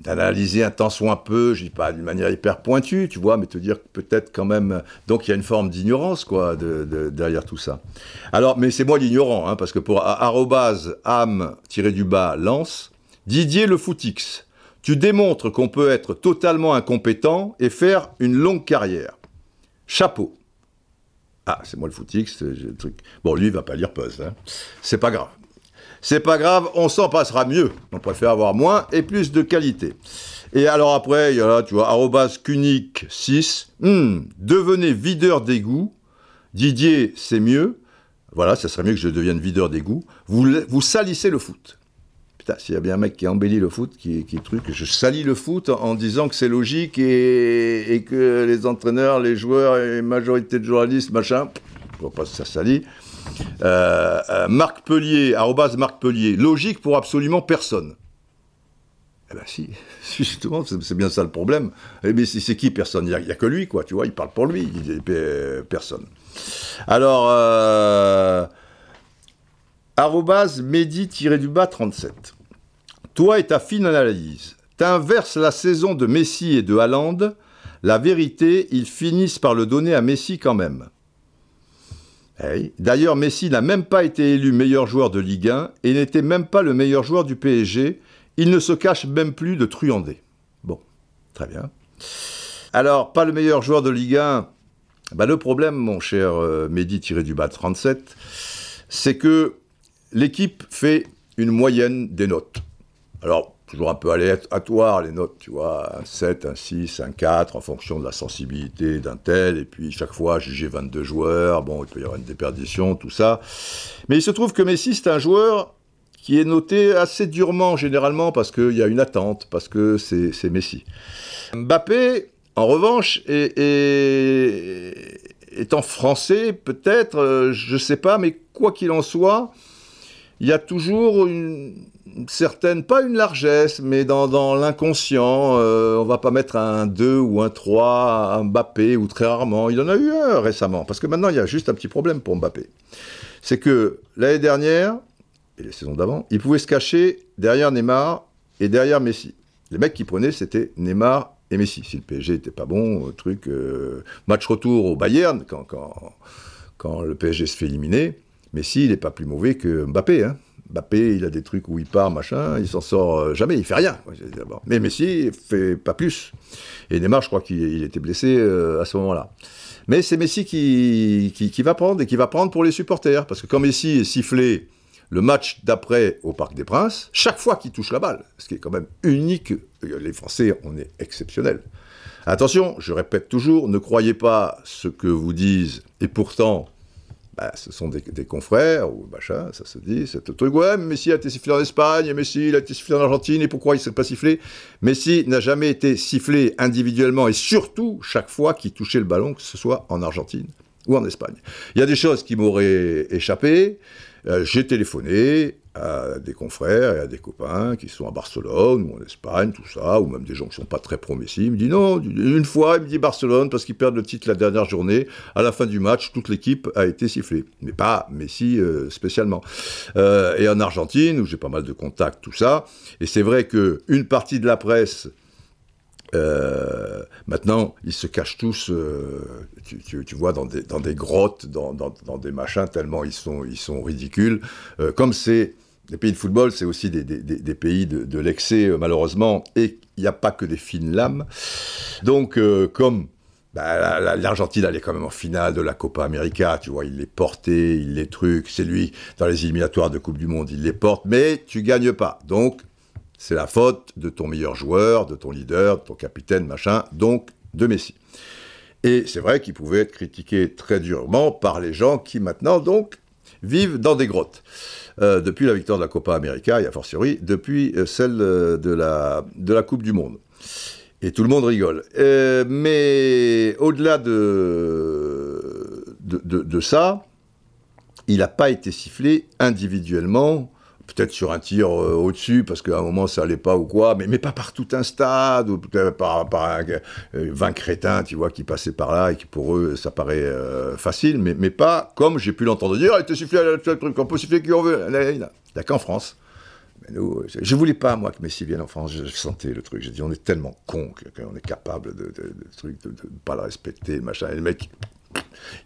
d'analyser un temps soit un peu, je dis pas d'une manière hyper pointue, tu vois, mais te dire peut-être quand même. Donc il y a une forme d'ignorance, quoi, derrière tout ça. Alors, mais c'est moi l'ignorant, hein, parce que pour arrobase âme-du-bas lance, Didier le footix tu démontres qu'on peut être totalement incompétent et faire une longue carrière. Chapeau. Ah, c'est moi le footix, le truc. Bon, lui, il va pas lire Puzzle. Hein. C'est pas grave. C'est pas grave, on s'en passera mieux. On préfère avoir moins et plus de qualité. Et alors après, il y a là, tu vois, arrobas 6. Hmm, devenez videur d'égout. Didier, c'est mieux. Voilà, ça serait mieux que je devienne videur d'égout. Vous, vous salissez le foot. Putain, s'il y a bien un mec qui embellit le foot, qui, qui truc, je salis le foot en, disant que c'est logique et, que les entraîneurs, les joueurs et majorité de journalistes, machin, je vois pas si ça salit. Euh, euh, Marc Pellier, arrobas Marc Pellier, logique pour absolument personne. Eh ben si, justement, c'est bien ça le problème. Eh bien, c'est qui personne? Il n'y a, que lui, quoi, tu vois, il parle pour lui, dit personne. Alors, euh, medi-du-bas 37. Toi et ta fine analyse, t'inverses la saison de Messi et de Haaland, la vérité, ils finissent par le donner à Messi quand même. D'ailleurs, Messi n'a même pas été élu meilleur joueur de Ligue 1 et n'était même pas le meilleur joueur du PSG. Il ne se cache même plus de truander. Bon, très bien. Alors, pas le meilleur joueur de Ligue 1. Bah, le problème, mon cher euh, Mehdi-du-bas 37, c'est que l'équipe fait une moyenne des notes. Alors, toujours un peu aléatoire, les notes, tu vois, un 7, un 6, un 4, en fonction de la sensibilité d'un tel, et puis chaque fois, juger 22 joueurs, bon, il peut y avoir une déperdition, tout ça. Mais il se trouve que Messi, c'est un joueur qui est noté assez durement, généralement, parce qu'il y a une attente, parce que c'est Messi. Mbappé, en revanche, est, étant français, peut-être, euh, je ne sais pas, mais quoi qu'il en soit, il y a toujours une, certaine, pas une largesse, mais dans, l'inconscient, euh, on va pas mettre un 2 ou un 3 à Mbappé, ou très rarement. Il en a eu un récemment, parce que maintenant il y a juste un petit problème pour Mbappé. C'est que l'année dernière, et les saisons d'avant, il pouvait se cacher derrière Neymar et derrière Messi. Les mecs qui prenaient, c'était Neymar et Messi. Si le PSG était pas bon, euh, truc, euh, match retour au Bayern, quand, quand, quand le PSG se fait éliminer, Messi, il n'est pas plus mauvais que Mbappé. Hein. Mbappé, il a des trucs où il part, machin, il s'en sort euh, jamais, il fait rien. Mais Messi fait pas plus. Et Neymar, je crois qu'il était blessé euh, à ce moment-là. Mais c'est Messi qui, qui, va prendre et qui va prendre pour les supporters. Parce que quand Messi est sifflé le match d'après au Parc des Princes, chaque fois qu'il touche la balle, ce qui est quand même unique, les Français, on est exceptionnels. Attention, je répète toujours, ne croyez pas ce que vous disent, et pourtant, bah, ce sont des, confrères, ou machin, ça se dit, c'est truc, ouais, Messi a été sifflé en Espagne, Messi a été sifflé en Argentine, et pourquoi il ne s'est pas sifflé? Messi n'a jamais été sifflé individuellement, et surtout chaque fois qu'il touchait le ballon, que ce soit en Argentine ou en Espagne. Il y a des choses qui m'auraient échappé, euh, j'ai téléphoné à des confrères et à des copains qui sont à Barcelone ou en Espagne, tout ça, ou même des gens qui ne sont pas très pro-Messi. Il me dit non, une fois, il me dit Barcelone parce qu'ils perdent le titre la dernière journée. À la fin du match, toute l'équipe a été sifflée, mais pas Messi euh, spécialement. Euh, et en Argentine, où j'ai pas mal de contacts, tout ça, et c'est vrai que une partie de la presse euh, maintenant, ils se cachent tous, euh, tu, vois, dans des, grottes, dans, des machins, tellement ils sont, ridicules. Euh, comme c'est les pays de football, c'est aussi des, pays de, l'excès, malheureusement, et il n'y a pas que des fines lames. Donc, comme bah, l'Argentine, elle est quand même en finale de la Copa América, tu vois, il les portait, il les trucs, c'est lui, dans les éliminatoires de Coupe du Monde, il les porte, mais tu gagnes pas. Donc, c'est la faute de ton meilleur joueur, de ton leader, de ton capitaine, machin, donc de Messi. Et c'est vrai qu'il pouvait être critiqué très durement par les gens qui maintenant donc vivent dans des grottes. Euh, depuis la victoire de la Copa América, et a fortiori depuis euh, celle euh, de la, de la Coupe du Monde. Et tout le monde rigole. mais au-delà de, de, de, ça, il n'a pas été sifflé individuellement peut-être sur un tir euh, au-dessus, parce qu'à un moment ça allait pas ou quoi, mais, pas par tout un stade, ou peut-être par, par 20 euh, crétins, tu vois, qui passaient par là, et qui pour eux, ça paraît euh, facile, mais, pas comme j'ai pu l'entendre dire, il te sifflé le truc, on peut siffler qui on veut. A qu'en France. Mais nous, je voulais pas, moi, que Messi vienne en France, je, sentais le truc, j'ai dit, on est tellement con qu'on est capable de, de, de, de, de, pas le respecter, machin, et le mec,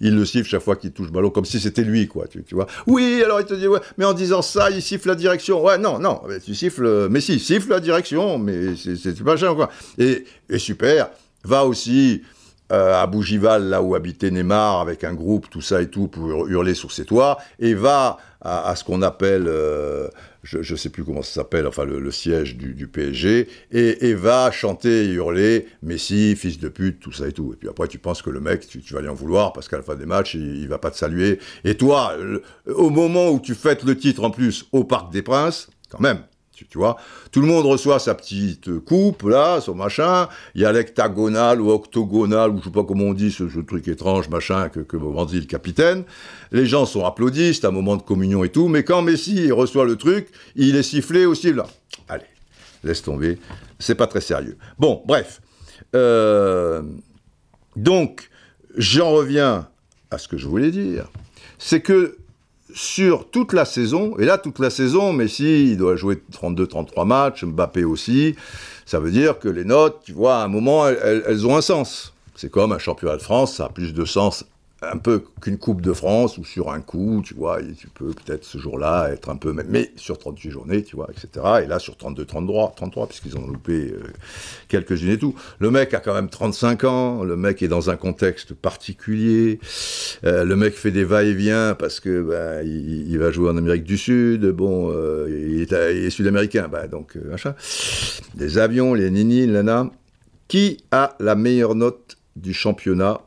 il le siffle chaque fois qu'il touche ballon, comme si c'était lui, quoi, tu, vois. Oui, alors il te dit, ouais, mais en disant ça, il siffle la direction. Ouais, non, non, mais tu siffles, mais si, siffle la direction, mais c'est pas quoi. Et, et super, va aussi euh, à Bougival, là où habitait Neymar, avec un groupe, tout ça et tout, pour hurler sur ses toits, et va à, ce qu'on appelle, euh, je ne sais plus comment ça s'appelle, enfin le, siège du, PSG, et, va chanter et hurler Messi, fils de pute, tout ça et tout. Et puis après, tu penses que le mec, tu, vas lui en vouloir parce qu'à la fin des matchs, il, ne va pas te saluer. Et toi, au moment où tu fêtes le titre en plus au Parc des Princes, quand même, tu, vois. Tout le monde reçoit sa petite coupe, là, son machin. Il y a l'hectagonal ou octogonal, ou je sais pas comment on dit, ce, truc étrange, machin, que, que dit le capitaine. Les gens sont applaudis, c'est un moment de communion et tout. Mais quand Messi reçoit le truc, il est sifflé aussi, là. Allez, laisse tomber. C'est pas très sérieux. Bon, bref. Euh, donc, j'en reviens à ce que je voulais dire. C'est que sur toute la saison, et là toute la saison, Messi il doit jouer 32-33 matchs, Mbappé aussi, ça veut dire que les notes, tu vois, à un moment, elles ont un sens. C'est comme un championnat de France, ça a plus de sens un peu qu'une Coupe de France ou sur un coup, tu vois, tu peux peut-être ce jour-là être un peu, mais sur 38 journées, tu vois, etc. Et là, sur 32, 33, 33 puisqu'ils ont loupé euh, quelques-unes et tout. Le mec a quand même 35 ans, le mec est dans un contexte particulier, euh, le mec fait des va-et-vient parce que bah, il, va jouer en Amérique du Sud, bon, euh, il est, sud-américain, bah, donc machin. Des avions, les nini, nana. Qui a la meilleure note du championnat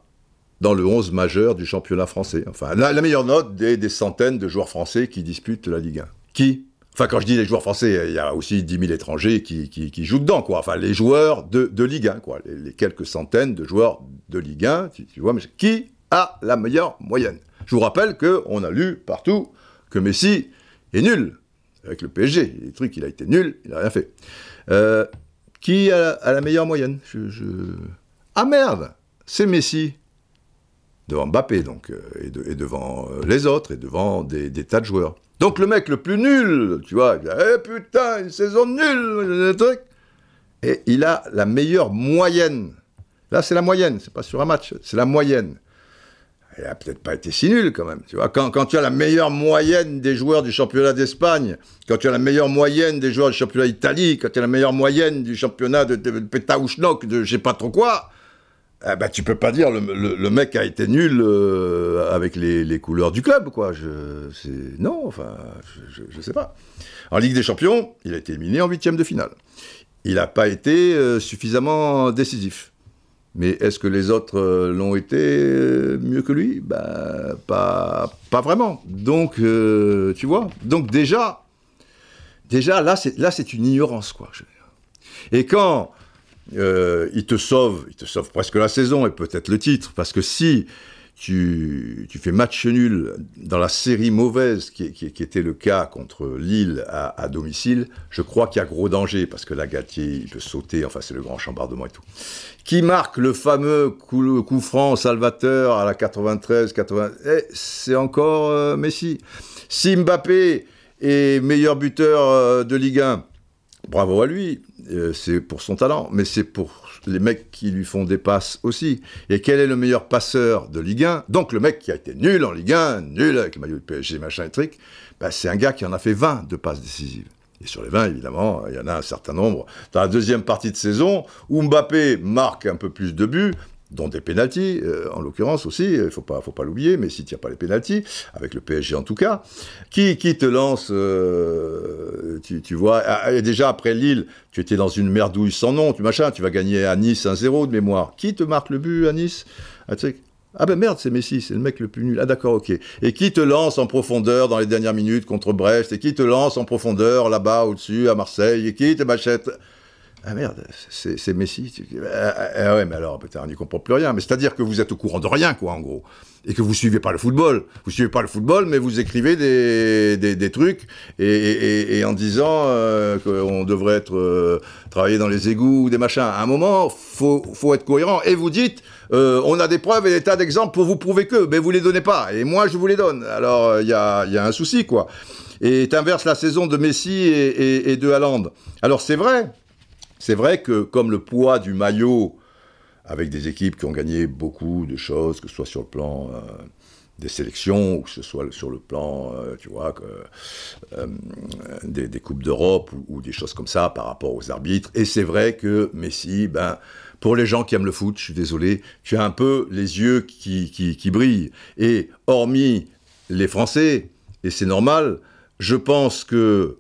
dans le 11 majeur du championnat français. Enfin, la, meilleure note des, centaines de joueurs français qui disputent la Ligue 1. Qui? Enfin, quand je dis les joueurs français, il y a aussi 10 000 étrangers qui, jouent dedans, quoi. Enfin, les joueurs de, Ligue 1, quoi. Les, quelques centaines de joueurs de Ligue 1, tu, vois, qui a la meilleure moyenne Je vous rappelle qu'on a lu partout que Messi est nul avec le PSG. Les trucs, il a été nul, il n'a rien fait. Euh, qui a, la meilleure moyenne? Ah merde C'est Messi devant Mbappé donc, euh, et, devant euh, les autres, et devant des, tas de joueurs. Donc le mec le plus nul, tu vois, il dit Eh putain, une saison nulle, le truc. Et il a la meilleure moyenne. Là, c'est la moyenne, c'est pas sur un match, c'est la moyenne. Il a peut-être pas été si nul quand même, tu vois. Quand, tu as la meilleure moyenne des joueurs du championnat d'Espagne, quand tu as la meilleure moyenne des joueurs du championnat d'Italie, quand tu as la meilleure moyenne du championnat de, de, de de je sais pas trop quoi, ah bah, tu peux pas dire le, le, mec a été nul euh, avec les, couleurs du club, quoi. Je, non, enfin, je, je, sais pas. En Ligue des Champions, il a été éliminé en huitième de finale. Il n'a pas été euh, suffisamment décisif. Mais est-ce que les autres euh, l'ont été mieux que lui? Bah, pas, pas vraiment. Donc, tu vois. Donc déjà, déjà là, c'est là, c'est une ignorance, quoi. Et quand euh, il te sauve, il te sauve presque la saison et peut-être le titre, parce que si tu, fais match nul dans la série mauvaise qui, était le cas contre Lille à, domicile, je crois qu'il y a gros danger, parce que la Galtier, il peut sauter, enfin c'est le grand chambardement et tout. Qui marque le fameux coup, coup franc salvateur à la 93, 80, eh, c'est encore euh, Messi. Si Mbappé est meilleur buteur euh, de Ligue 1, bravo à lui, euh, c'est pour son talent, mais c'est pour les mecs qui lui font des passes aussi. Et quel est le meilleur passeur de Ligue 1 Donc le mec qui a été nul en Ligue 1, nul avec maillot de PSG, machin et truc, bah, c'est un gars qui en a fait 20 de passes décisives. Et sur les 20, évidemment, il y en a un certain nombre. Dans la deuxième partie de saison, où Mbappé marque un peu plus de buts, dont des pénalties, euh, en l'occurrence aussi, il faut pas, faut pas l'oublier, mais si tu n'as pas les pénalties, avec le PSG en tout cas, qui, qui te lance, euh, tu, vois, ah, et déjà après Lille, tu étais dans une merdouille sans nom, tu machin, tu vas gagner à Nice 1-0 de mémoire. Qui te marque le but à Nice? Ah, ah ben merde, c'est Messi, c'est le mec le plus nul. Ah d'accord, ok. Et qui te lance en profondeur dans les dernières minutes contre Brest? Et qui te lance en profondeur là-bas au-dessus à Marseille? Et qui te machette? Ah merde, c'est Messi. Ah, ah, ah, ouais, mais alors, putain, on n'y comprend plus rien. Mais c'est-à-dire que vous êtes au courant de rien, quoi, en gros. Et que vous suivez pas le football. Vous suivez pas le football, mais vous écrivez des, des, trucs et, en disant euh, qu'on devrait être euh, travailler dans les égouts ou des machins. À un moment, faut, faut être cohérent. Et vous dites, euh, on a des preuves et des tas d'exemples pour vous prouver que, mais vous les donnez pas. Et moi, je vous les donne. Alors, il y a, y a un souci, quoi. Et t'inverses la saison de Messi et, et de Haaland. Alors, c'est vrai c'est vrai que comme le poids du maillot, avec des équipes qui ont gagné beaucoup de choses, que ce soit sur le plan euh, des sélections, ou que ce soit sur le plan, euh, tu vois, euh, des, Coupes d'Europe ou, des choses comme ça par rapport aux arbitres. Et c'est vrai que Messi, ben, pour les gens qui aiment le foot, je suis désolé, tu as un peu les yeux qui, qui, brillent. Et hormis les Français, et c'est normal, je pense que,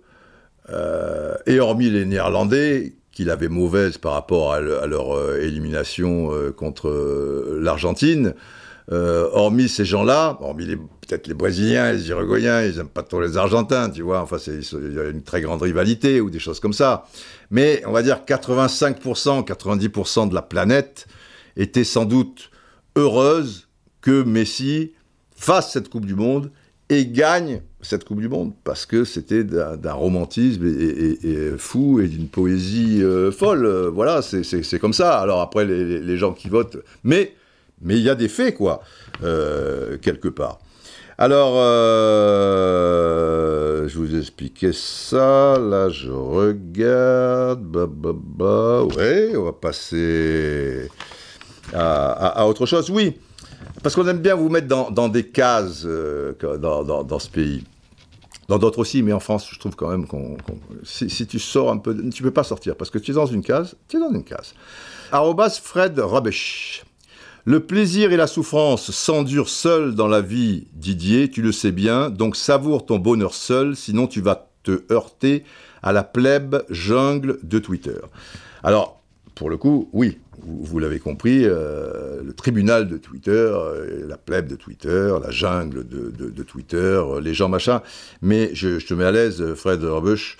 et hormis les Néerlandais, qu'il avait mauvaise par rapport à, leur euh, élimination euh, contre l'Argentine, hormis ces gens-là, hormis peut-être les Brésiliens, les Uruguayens, ils n'aiment pas trop les Argentins, tu vois, enfin, il y a une très grande rivalité ou des choses comme ça. Mais on va dire 85%, 90% de la planète était sans doute heureuse que Messi fasse cette Coupe du Monde et gagne cette Coupe du Monde parce que c'était d'un romantisme fou et d'une poésie euh, folle. voilà, c'est comme ça. Alors après, les, gens qui votent, mais mais il y a des faits quoi, euh, quelque part. Alors, euh, je vous expliquais ça. Là, je regarde. Bah, bah, bah. Ouais, on va passer à, autre chose. Oui, parce qu'on aime bien vous mettre dans, des cases euh, dans, ce pays. Dans d'autres aussi, mais en France, je trouve quand même qu'on. si, tu sors un peu. Tu peux pas sortir, parce que tu es dans une case, tu es dans une case. Arrobas Fred Rubbish. Le plaisir et la souffrance s'endurent seuls dans la vie, Didier, tu le sais bien, donc savoure ton bonheur seul, sinon tu vas te heurter à la plèbe jungle de Twitter. Alors, pour le coup, oui, vous, l'avez compris, euh, le tribunal de Twitter, euh, la plèbe de Twitter, la jungle de, Twitter, euh, les gens machin. Mais je, te mets à l'aise, Fred Robuch,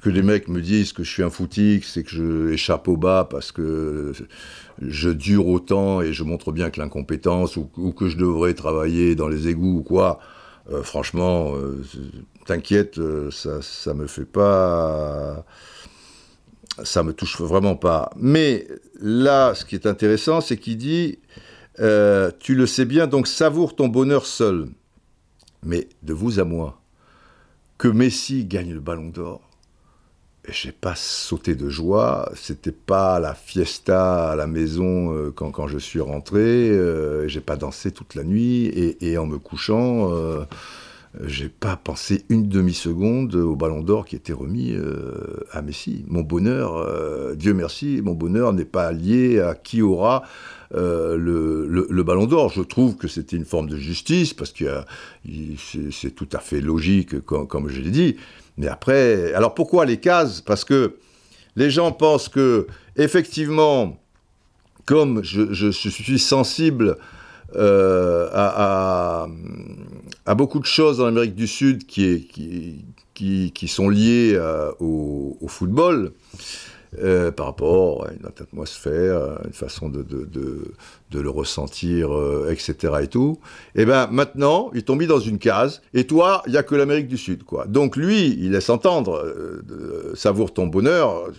que les mecs me disent que je suis un foutique, c'est que je échappe au bas parce que je dure autant et je montre bien que l'incompétence ou, que je devrais travailler dans les égouts ou quoi. Franchement, t'inquiète, ça, ça me fait pas. Ça me touche vraiment pas. Mais là, ce qui est intéressant, c'est qu'il dit Tu le sais bien, donc savoure ton bonheur seul. Mais de vous à moi, que Messi gagne le ballon d'or, j'ai pas sauté de joie. C'était pas la fiesta à la maison euh, quand, quand, je suis rentré. Euh, j'ai pas dansé toute la nuit et, et en me couchant, euh, j'ai pas pensé une demi-seconde au Ballon d'Or qui était remis euh, à Messi. Mon bonheur, Dieu merci, mon bonheur n'est pas lié à qui aura le, le, Ballon d'Or. Je trouve que c'était une forme de justice parce que c'est tout à fait logique, comme je l'ai dit. Mais après, alors pourquoi les cases? Parce que les gens pensent que, effectivement, comme je, suis sensible euh, à, beaucoup de choses en Amérique du Sud qui, qui, sont liées euh, au, football, euh, par rapport à une atmosphère, une façon de, le ressentir, euh, etc. et tout. Et eh ben maintenant, ils t'ont mis dans une case, et toi, il n'y a que l'Amérique du Sud, quoi. Donc lui, il laisse entendre, euh, savoure ton bonheur.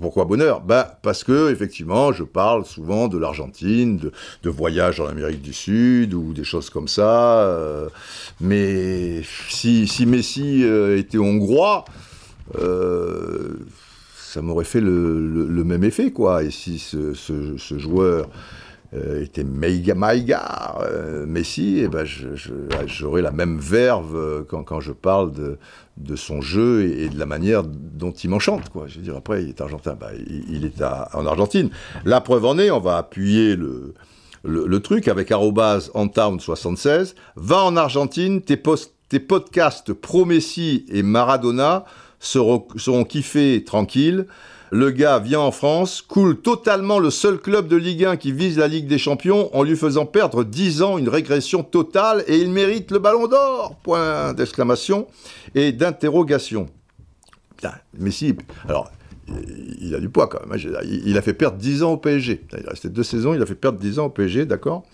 Pourquoi bonheur? Ben parce que effectivement, je parle souvent de l'Argentine, de, de voyages en Amérique du Sud ou des choses comme ça. mais si, si Messi était hongrois, ça m'aurait fait le, même effet, quoi. Et si ce, joueur euh, était Maïga, euh, Messi, et eh ben j'aurais la même verve euh, quand, je parle de, son jeu et, de la manière dont il m'enchante, quoi. Je veux dire, après, il est argentin, bah, il, est en Argentine. La preuve en est, on va appuyer le, truc avec arrobase Antown76. Va en Argentine, tes podcasts pro Messi et Maradona seront, kiffés tranquilles. Le gars vient en France, coule totalement le seul club de Ligue 1 qui vise la Ligue des Champions en lui faisant perdre 10 ans, une régression totale, et il mérite le ballon d'or Point d'exclamation et d'interrogation. Putain, Messi, alors, il a du poids quand même. Hein, il a fait perdre 10 ans au PSG. Il restait deux saisons, il a fait perdre 10 ans au PSG, d'accord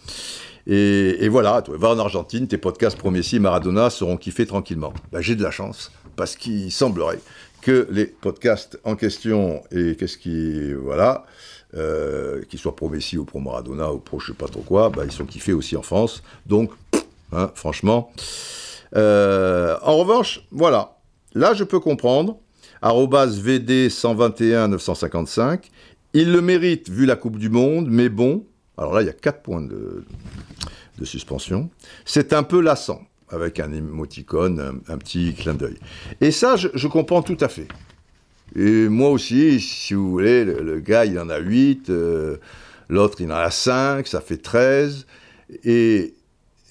et, voilà, toi, va en Argentine, tes podcasts pro Messi, Maradona seront kiffés tranquillement. Ben, J'ai de la chance parce qu'il semblerait que les podcasts en question et qu'est-ce qui voilà euh, qu'ils soient pro Messi ou pro Maradona ou pro je sais pas trop quoi, bah, ils sont kiffés aussi en France. Donc, hein, franchement. Euh, en revanche, voilà. Là, je peux comprendre. VD 121 955. Il le mérite vu la Coupe du Monde, mais bon. Alors là, il y a 4 points de, de suspension. C'est un peu lassant avec un émoticône, un, petit clin d'œil. Et ça, je, comprends tout à fait. Et moi aussi, si vous voulez, le, gars, il en a 8, euh, l'autre, il en a 5, ça fait 13. Et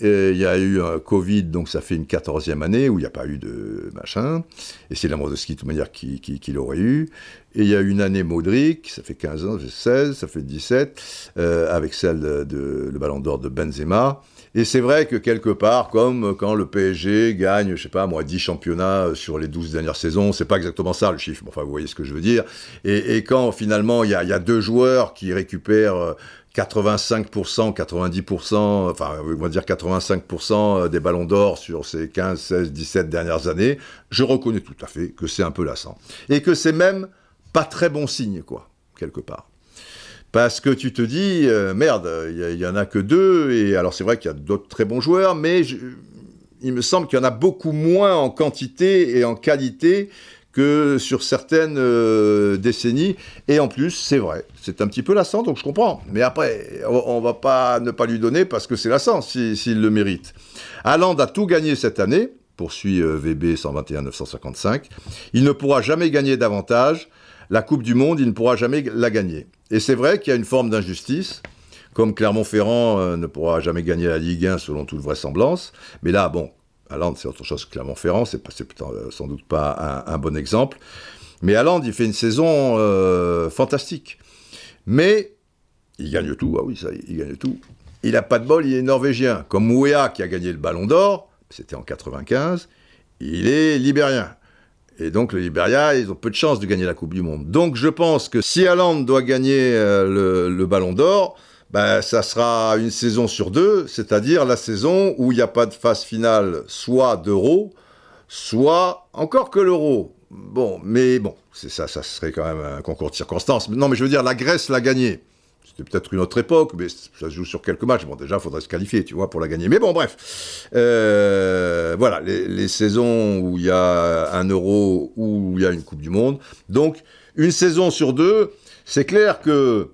il y a eu un Covid, donc ça fait une 14e année où il n'y a pas eu de machin. Et c'est ski de toute manière, qui, l'aurait eu. Et il y a une année Modric, ça fait 15 ans, ça fait 16, ça fait 17, euh, avec celle de, le Ballon d'Or de Benzema. Et c'est vrai que quelque part, comme quand le PSG gagne, je sais pas moi, 10 championnats sur les 12 dernières saisons, c'est pas exactement ça le chiffre, enfin vous voyez ce que je veux dire. Et, quand finalement il y a, deux joueurs qui récupèrent 85%, 90%, enfin on va dire 85% des ballons d'or sur ces 15, 16, 17 dernières années, je reconnais tout à fait que c'est un peu lassant. Et que c'est même pas très bon signe, quoi, quelque part. Parce que tu te dis, euh, merde, il y, en a que deux, et alors c'est vrai qu'il y a d'autres très bons joueurs, mais il me semble qu'il y en a beaucoup moins en quantité et en qualité que sur certaines euh, décennies. Et en plus, c'est vrai, c'est un petit peu lassant, donc je comprends. Mais après, on, va pas ne pas lui donner parce que c'est lassant s'il le mérite. Haaland a tout gagné cette année, poursuit euh, VB 121-955. Il ne pourra jamais gagner davantage. La Coupe du Monde, il ne pourra jamais la gagner. Et c'est vrai qu'il y a une forme d'injustice, comme Clermont-Ferrand euh, ne pourra jamais gagner la Ligue 1 selon toute vraisemblance. Mais là, bon, c'est autre chose que Clermont-Ferrand, c'est euh, sans doute pas un, bon exemple. Mais Hollande, il fait une saison euh, fantastique. Mais il gagne tout, ah oui, ça, il gagne tout. Il n'a pas de bol, il est norvégien. Comme Mouéa, qui a gagné le Ballon d'Or, c'était en 95, il est libérien. Et donc le Liberia, ils ont peu de chances de gagner la Coupe du Monde. Donc je pense que si Hollande doit gagner euh, le, Ballon d'Or, ben, ça sera une saison sur deux, c'est-à-dire la saison où il n'y a pas de phase finale, soit d'euro, soit encore que l'euro. Bon, mais bon, c'est ça, ça serait quand même un concours de circonstances. Non, mais je veux dire, la Grèce l'a gagné. C'était peut-être une autre époque, mais ça se joue sur quelques matchs. Bon, déjà, il faudrait se qualifier, tu vois, pour la gagner. Mais bon, bref. Euh, voilà, les, saisons où il y a un euro, où il y a une Coupe du Monde. Donc, une saison sur deux, c'est clair que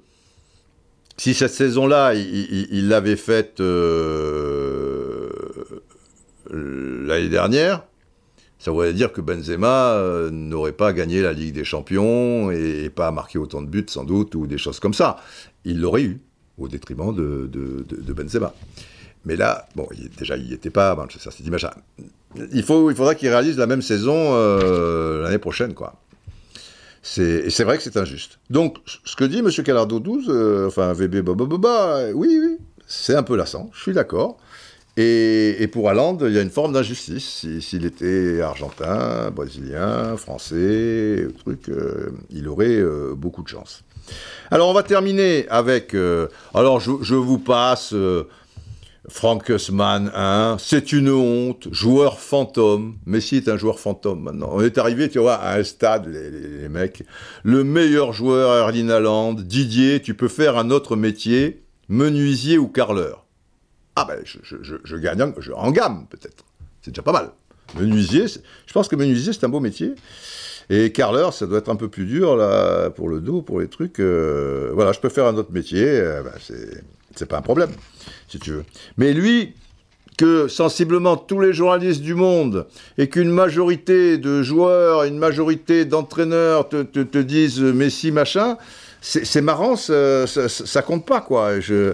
si cette saison-là, il l'avait faite euh, l'année dernière, ça voudrait dire que Benzema euh, n'aurait pas gagné la Ligue des Champions et, pas marqué autant de buts sans doute ou des choses comme ça. Il l'aurait eu au détriment de, Benzema. Mais là, bon, déjà, il n'y était pas Manchester City. Il, faut, il faudra qu'il réalise la même saison euh, l'année prochaine, quoi. Et c'est vrai que c'est injuste. Donc, ce que dit M. Calardo 12, euh, enfin, VB, oui, oui, c'est un peu lassant, je suis d'accord. Et, pour Hollande, il y a une forme d'injustice. S'il était argentin, brésilien, français, truc, euh, il aurait beaucoup de chance. Alors on va terminer avec. Euh, alors je, vous passe Frank Hussmann, hein, c'est une honte, joueur fantôme. Messi est un joueur fantôme maintenant. On est arrivé, tu vois, à un stade, les, mecs. Le meilleur joueur, Erling Haaland. Didier, tu peux faire un autre métier, menuisier ou carreleur. Ah ben, je, gagne en, gamme, peut-être. C'est déjà pas mal. Menuisier, je pense que menuisier, c'est un beau métier. Et carreleur, ça doit être un peu plus dur, là, pour le dos, pour les trucs. Euh, voilà, je peux faire un autre métier, euh, ben, c'est pas un problème, si tu veux. Mais lui, que sensiblement tous les journalistes du monde et qu'une majorité de joueurs, une majorité d'entraîneurs te, te, disent Messi machin, c'est marrant, ça, compte pas quoi. Je,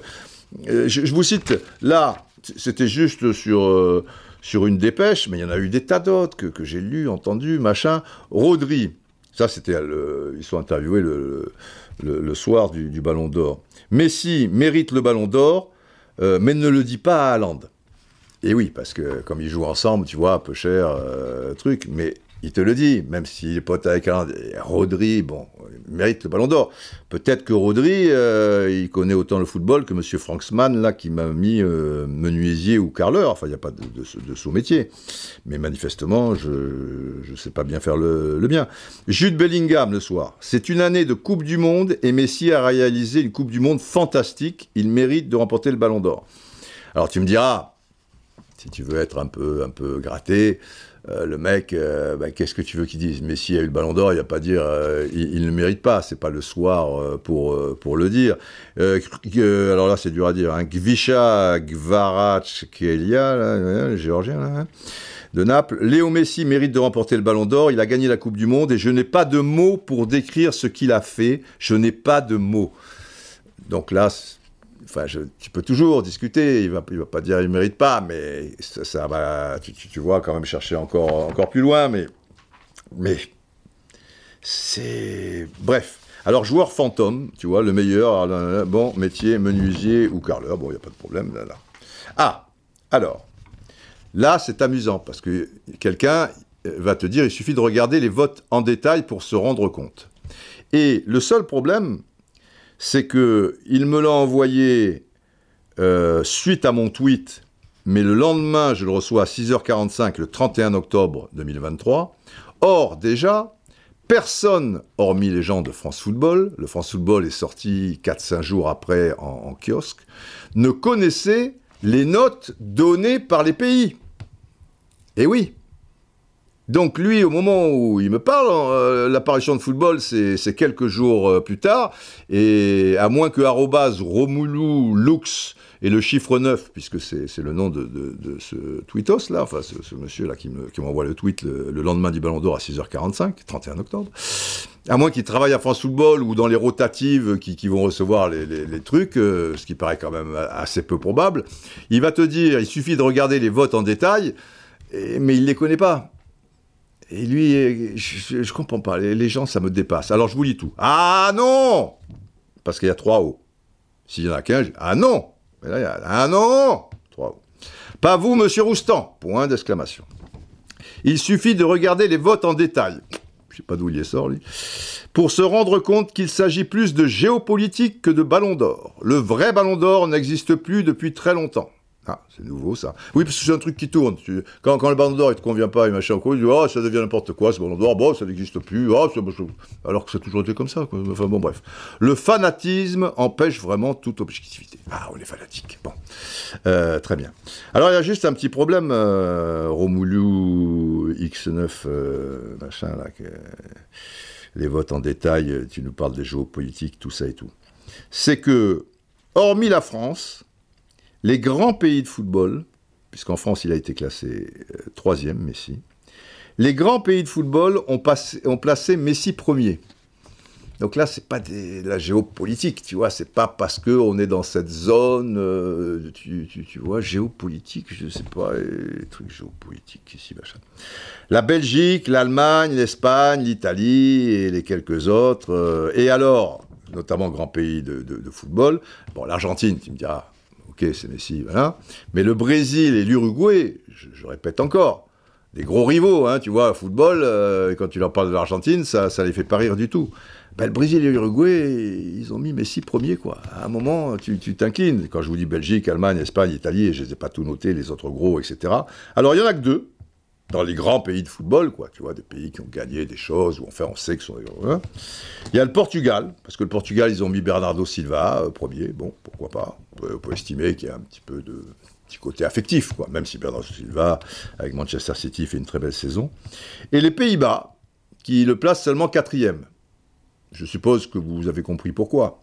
je, vous cite, là, c'était juste sur, euh, sur une dépêche, mais il y en a eu des tas d'autres que, j'ai lus, entendus, machin. Rodri, ça c'était, ils sont interviewés le, le, soir du, Ballon d'Or. Messi mérite le Ballon d'Or, euh, mais ne le dit pas à Haaland. Et oui, parce que comme ils jouent ensemble, tu vois, peu cher, truc, mais il te le dit, même s'il est pote avec un Rodri, bon, il mérite le ballon d'or. Peut-être que Rodri, euh, il connaît autant le football que M. Franksman, là, qui m'a mis euh, menuisier ou carleur. Enfin, il n'y a pas de, sous-métier. Mais manifestement, je ne sais pas bien faire le, bien. Jude Bellingham, le soir. C'est une année de Coupe du Monde et Messi a réalisé une Coupe du Monde fantastique. Il mérite de remporter le ballon d'or. Alors, tu me diras, si tu veux être un peu, un peu gratté, euh, le mec, euh, bah, qu'est-ce que tu veux qu'il dise? Messi a eu le ballon d'or, il n'y a pas à dire euh, il, ne mérite pas, c'est pas le soir pour, pour le dire. alors là, c'est dur à dire. Hein. Gvisha Gvarachkelia, le géorgien, hein. de Naples. Léo Messi mérite de remporter le ballon d'or, il a gagné la Coupe du Monde et je n'ai pas de mots pour décrire ce qu'il a fait, je n'ai pas de mots. Donc là, enfin, tu peux toujours discuter, il va, il va pas dire il mérite pas, mais ça, va, tu, vois, quand même chercher encore, encore plus loin, mais, mais c'est... Bref. Alors, joueur fantôme, tu vois, le meilleur, bon, métier, menuisier ou carreleur, bon, il n'y a pas de problème, là. Ah, alors, là, c'est amusant, parce que quelqu'un va te dire, il suffit de regarder les votes en détail pour se rendre compte. Et le seul problème, c'est que il me l'a envoyé euh, suite à mon tweet, mais le lendemain, je le reçois à 6h45, le 31 octobre 2023. Or, déjà, personne, hormis les gens de France Football, le France Football est sorti 4-5 jours après en, kiosque, ne connaissait les notes données par les pays. Et oui, donc lui, au moment où il me parle, euh, l'apparition de football, c'est quelques jours euh, plus tard, et à moins que Romulu Lux et le chiffre 9, puisque c'est le nom de, ce tweetos là, enfin ce, monsieur là qui m'envoie le tweet le, lendemain du Ballon d'Or à 6h45, 31 octobre, à moins qu'il travaille à France Football ou dans les rotatives qui, vont recevoir les, trucs, euh, ce qui paraît quand même assez peu probable, il va te dire, il suffit de regarder les votes en détail, mais il ne les connaît pas. Et lui, je, ne comprends pas. Les, gens, ça me dépasse. Alors je vous lis tout. Ah non Parce qu'il y a trois hauts. S'il y en a qu'un, ah non Mais là, ah non Trois hauts. Pas vous, monsieur Roustan Point d'exclamation. Il suffit de regarder les votes en détail. Je sais pas d'où il est sort, lui. Pour se rendre compte qu'il s'agit plus de géopolitique que de ballon d'or. Le vrai ballon d'or n'existe plus depuis très longtemps. Ah, c'est nouveau ça. Oui, parce que c'est un truc qui tourne. Quand, quand le ballon d'or ne te convient pas et machin, quoi, tu dis, oh, ça devient n'importe quoi, ce ballon d'or, bon, ça n'existe plus, oh, alors que ça a toujours été comme ça. Enfin bon, bref. Le fanatisme empêche vraiment toute objectivité. Ah, on est fanatique. Bon. Euh, très bien. Alors, il y a juste un petit problème, euh, Romulu X9, euh, machin, là, les votes en détail, tu nous parles des géopolitiques, tout ça et tout. C'est que, hormis la France, les grands pays de football, puisqu'en France il a été classé euh, troisième, Messi, les grands pays de football ont, placé Messi premier. Donc là, c'est pas de la géopolitique, tu vois, c'est pas parce qu'on est dans cette zone, euh, tu, vois, géopolitique, je sais pas, les trucs géopolitiques ici, machin. La Belgique, l'Allemagne, l'Espagne, l'Italie et les quelques autres. Euh, et alors, notamment grands pays de, de football, bon, l'Argentine, tu me diras, c'est Messi, voilà. Mais le Brésil et l'Uruguay, je, répète encore, des gros rivaux, hein, tu vois, football, euh, quand tu leur parles de l'Argentine, ça, ça les fait pas rire du tout. Ben, le Brésil et l'Uruguay, ils ont mis Messi premier, quoi. À un moment, tu t'inclines. Quand je vous dis Belgique, Allemagne, Espagne, Italie, je les ai pas tout notés, les autres gros, etc. Alors, il y en a que deux, dans les grands pays de football, quoi, tu vois, des pays qui ont gagné des choses, ou enfin on sait que sont hein. Il y a le Portugal, parce que le Portugal, ils ont mis Bernardo Silva, euh, premier, bon, pourquoi pas, on peut, estimer qu'il y a un petit peu de petit côté affectif, quoi, même si Bernardo Silva, avec Manchester City, fait une très belle saison. Et les Pays-Bas, qui le placent seulement quatrième. Je suppose que vous avez compris pourquoi.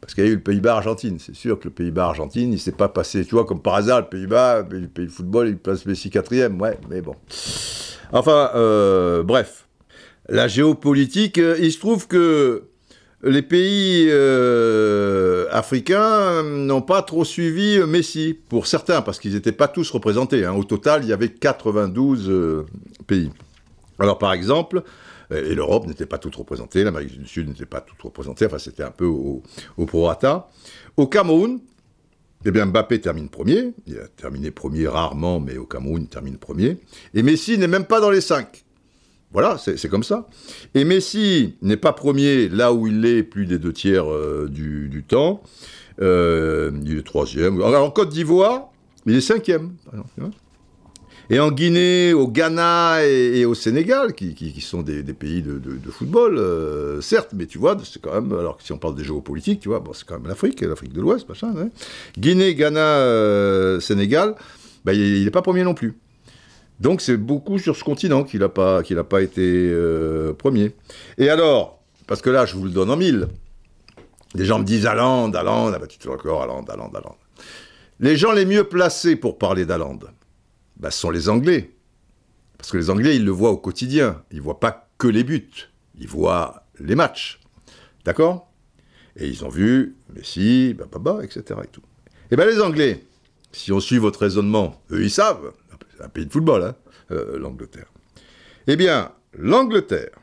Parce qu'il y a eu le Pays-Bas-Argentine. C'est sûr que le Pays-Bas-Argentine, il ne s'est pas passé, tu vois, comme par hasard, le Pays-Bas, le pays de football, il place Messi quatrième, ouais, mais bon. Enfin, euh, bref. La géopolitique, euh, il se trouve que les pays euh, africains n'ont pas trop suivi Messi, pour certains, parce qu'ils n'étaient pas tous représentés. Hein. Au total, il y avait 92 pays. Alors, par exemple, et l'Europe n'était pas toute représentée, l'Amérique du Sud n'était pas toute représentée, enfin c'était un peu au, au prorata. Au Cameroun, eh bien Mbappé termine premier, il a terminé premier rarement, mais au Cameroun il termine premier, et Messi n'est même pas dans les cinq. Voilà, c'est comme ça. Et Messi n'est pas premier là où il est plus des deux tiers euh, du, temps. Euh, il est troisième. Alors, en Côte d'Ivoire, il est cinquième. Et en Guinée, au Ghana et, au Sénégal, qui, sont des, pays de, football, euh, certes, mais tu vois, c'est quand même, alors que si on parle des géopolitiques, tu vois, c'est quand même l'Afrique, l'Afrique de l'Ouest, machin. Hein. Guinée, Ghana, euh, Sénégal, bah, il n'est pas premier non plus. Donc c'est beaucoup sur ce continent qu'il n'a pas, pas été euh, premier. Et alors, parce que là, je vous le donne en mille, les gens me disent Allende, Allende, ah bah, tu te encore Allende, Allende, Allende. Les gens les mieux placés pour parler d'Allende, bah, sont les Anglais. Parce que les Anglais, ils le voient au quotidien. Ils ne voient pas que les buts. Ils voient les matchs. D'accord? Et ils ont vu Messi, bah, bah, bah, etc. Et tout. Eh bien, les Anglais, si on suit votre raisonnement, eux, ils savent. C'est un pays de football, hein, euh, l'Angleterre. Eh bien, l'Angleterre,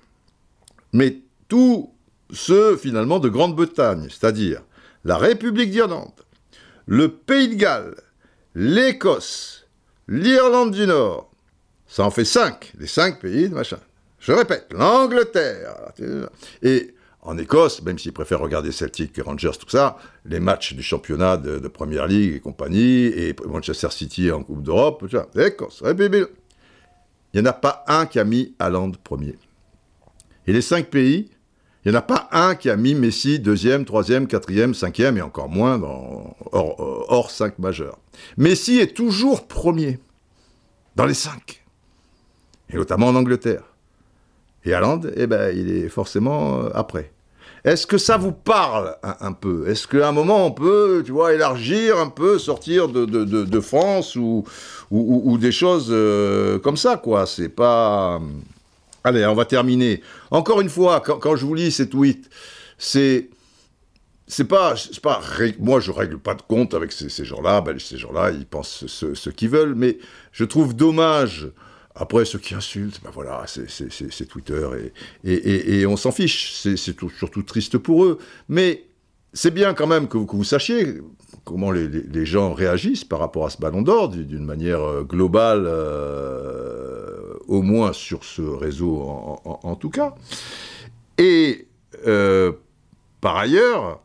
mais tous ceux, finalement, de Grande-Bretagne, c'est-à-dire la République d'Irlande, le Pays de Galles, l'Écosse, l'Irlande du Nord, ça en fait cinq, les cinq pays de machin. Je répète, l'Angleterre. Et en Écosse, même s'ils préfèrent regarder Celtic et Rangers, tout ça, les matchs du championnat de, Première Ligue et compagnie, et Manchester City en Coupe d'Europe, Écosse, République. Il n'y en a pas un qui a mis Hollande premier. Et les cinq pays, il n'y en a pas un qui a mis Messi deuxième, troisième, quatrième, cinquième, et encore moins dans, hors, hors cinq majeurs. Messi est toujours premier, dans les cinq, et notamment en Angleterre. Et Haaland, eh ben, il est forcément euh, après. Est-ce que ça vous parle un, peu? Est-ce qu'à un moment on peut, tu vois, élargir un peu, sortir de, France ou, ou, des choses euh, comme ça, quoi? C'est pas. Allez, on va terminer. Encore une fois, quand, je vous lis ces tweets, c'est c'est pas, moi je règle pas de compte avec ces, gens-là, ben, ces gens-là ils pensent ce qu'ils veulent, mais je trouve dommage après, ceux qui insultent, ben voilà, c'est Twitter et, et, on s'en fiche. C'est surtout triste pour eux. Mais c'est bien quand même que, vous sachiez comment les, gens réagissent par rapport à ce ballon d'or d'une manière euh, globale, euh, au moins sur ce réseau en, tout cas. Et euh, par ailleurs,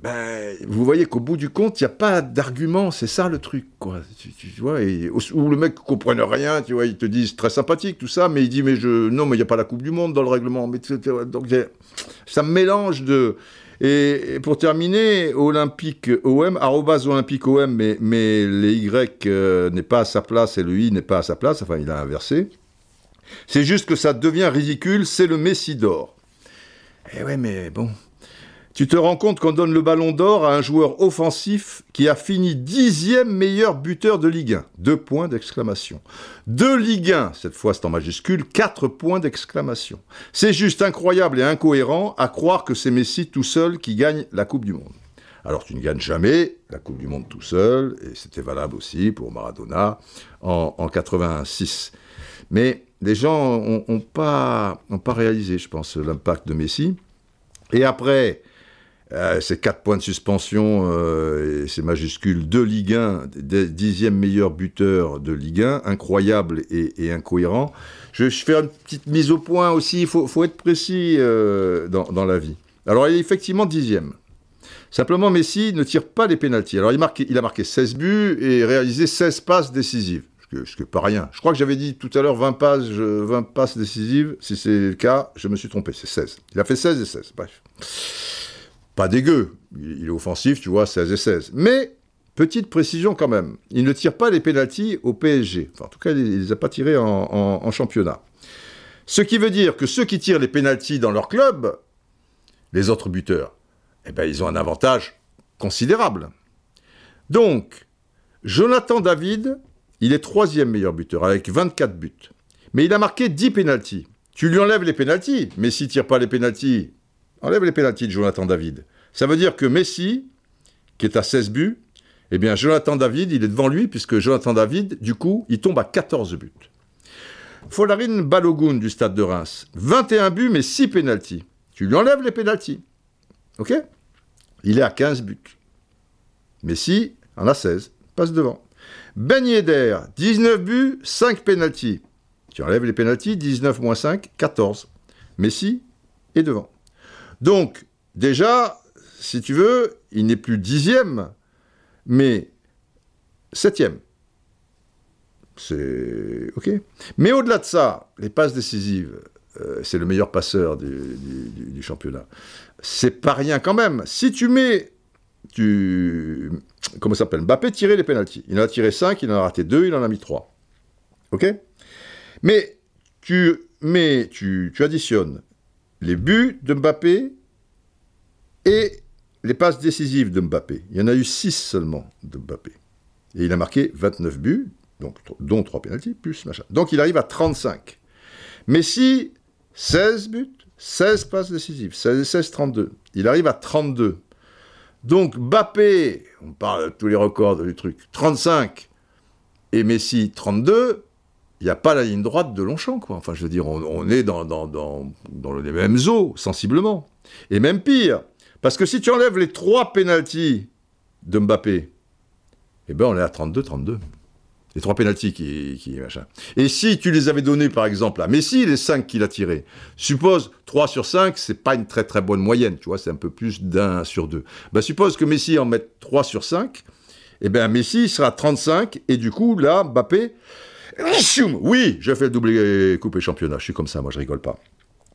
ben, vous voyez qu'au bout du compte, il n'y a pas d'argument, c'est ça le truc, quoi. Tu, vois, et, ou le mec ne comprenne rien, tu vois, ils te disent très sympathique, tout ça, mais il dit, mais je, non, mais il n'y a pas la Coupe du Monde dans le règlement. Mais, donc, ça mélange de. Et, pour terminer, Olympique OM, arrobas Olympique OM, mais, mais les Y euh, n'est pas à sa place et le I n'est pas à sa place, enfin, il a inversé. C'est juste que ça devient ridicule, c'est le Messi d'or. Eh ouais, mais bon, tu te rends compte qu'on donne le ballon d'or à un joueur offensif qui a fini dixième meilleur buteur de Ligue 1. Deux points d'exclamation. De Ligue 1, cette fois c'est en majuscule, quatre points d'exclamation. C'est juste incroyable et incohérent à croire que c'est Messi tout seul qui gagne la Coupe du Monde. Alors tu ne gagnes jamais la Coupe du Monde tout seul, et c'était valable aussi pour Maradona en, en 86. Mais les gens n'ont pas, pas réalisé, je pense, l'impact de Messi. Et après, euh, c'est 4 points de suspension, euh, c'est majuscule de Ligue 1, dixième meilleur buteur de Ligue 1, incroyable et, incohérent. Je, je, fais une petite mise au point aussi, il faut, être précis euh, dans, la vie. Alors il est effectivement dixième. Simplement, Messi ne tire pas les pénalties. Alors il, a marqué 16 buts et réalisé 16 passes décisives. Ce que, pas rien. Je crois que j'avais dit tout à l'heure 20 passes, 20 passes décisives. Si c'est le cas, je me suis trompé, c'est 16. Il a fait 16 et 16, bref pas dégueu. Il est offensif, tu vois, 16 et 16. Mais, petite précision quand même, il ne tire pas les pénalties au PSG. Enfin, en tout cas, il ne les a pas tirés en, championnat. Ce qui veut dire que ceux qui tirent les pénalties dans leur club, les autres buteurs, eh ben, ils ont un avantage considérable. Donc, Jonathan David, il est troisième meilleur buteur avec 24 buts. Mais il a marqué 10 pénalties. Tu lui enlèves les pénalties, mais s'il tire pas les pénalties, enlève les pénalties de Jonathan David. Ça veut dire que Messi, qui est à 16 buts, eh bien Jonathan David, il est devant lui, puisque Jonathan David, du coup, il tombe à 14 buts. Folarin Balogun du stade de Reims, 21 buts, mais 6 pénalties. Tu lui enlèves les pénalties. OK? Il est à 15 buts. Messi en a 16, passe devant. Ben Yedder, 19 buts, 5 pénalties. Tu enlèves les pénalties, 19 moins 5, 14. Messi est devant. Donc, déjà, si tu veux, il n'est plus dixième, mais septième. C'est OK. Mais au-delà de ça, les passes décisives, euh, c'est le meilleur passeur du, championnat. C'est pas rien quand même. Si tu mets. Tu, comment ça s'appelle? Mbappé tirer les pénalties. Il en a tiré 5, il en a raté 2, il en a mis 3. OK? Mais tu tu additionnes les buts de Mbappé et les passes décisives de Mbappé. Il y en a eu 6 seulement de Mbappé. Et il a marqué 29 buts, donc, dont 3 pénalties, plus machin. Donc il arrive à 35. Messi, 16 buts, 16 passes décisives, 16-32. Il arrive à 32. Donc Bappé, on parle de tous les records du truc, 35, et Messi, 32, il n'y a pas la ligne droite de Longchamp, quoi. Enfin, je veux dire, on, est dans, les mêmes eaux, sensiblement. Et même pire, parce que si tu enlèves les trois pénalties de Mbappé, eh ben on est à 32-32. Les trois pénalties qui, machin. Et si tu les avais donnés, par exemple, à Messi, les cinq qu'il a tirés, suppose 3 sur 5, c'est pas une très très bonne moyenne, tu vois, c'est un peu plus d'un sur deux. Ben, suppose que Messi en mette 3 sur 5, eh ben Messi sera 35, et du coup, là, Mbappé, oui, je fais le coupe et championnat. Je suis comme ça, moi, je rigole pas.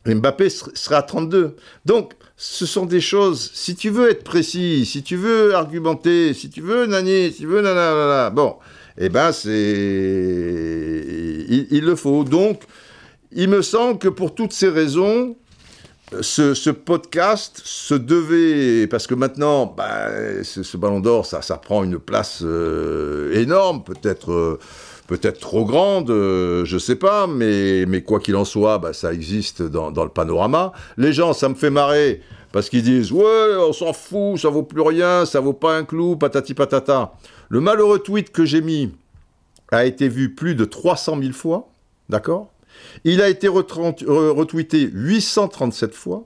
Mbappé sera à 32. Donc, ce sont des choses, si tu veux être précis, si tu veux argumenter, si tu veux nani, si tu veux nanana, bon, eh ben, c'est. Il, le faut. Donc, il me semble que pour toutes ces raisons, ce, podcast se devait, parce que maintenant, ben, ce, ballon d'or, ça, ça prend une place euh, énorme, peut-être. Euh, peut-être trop grande, euh, je sais pas, mais, quoi qu'il en soit, bah, ça existe dans, le panorama. Les gens, ça me fait marrer, parce qu'ils disent Ouais, on s'en fout, ça vaut plus rien, ça vaut pas un clou, patati patata. Le malheureux tweet que j'ai mis a été vu plus de 300 000 fois, d'accord? Il a été retweeté 837 fois,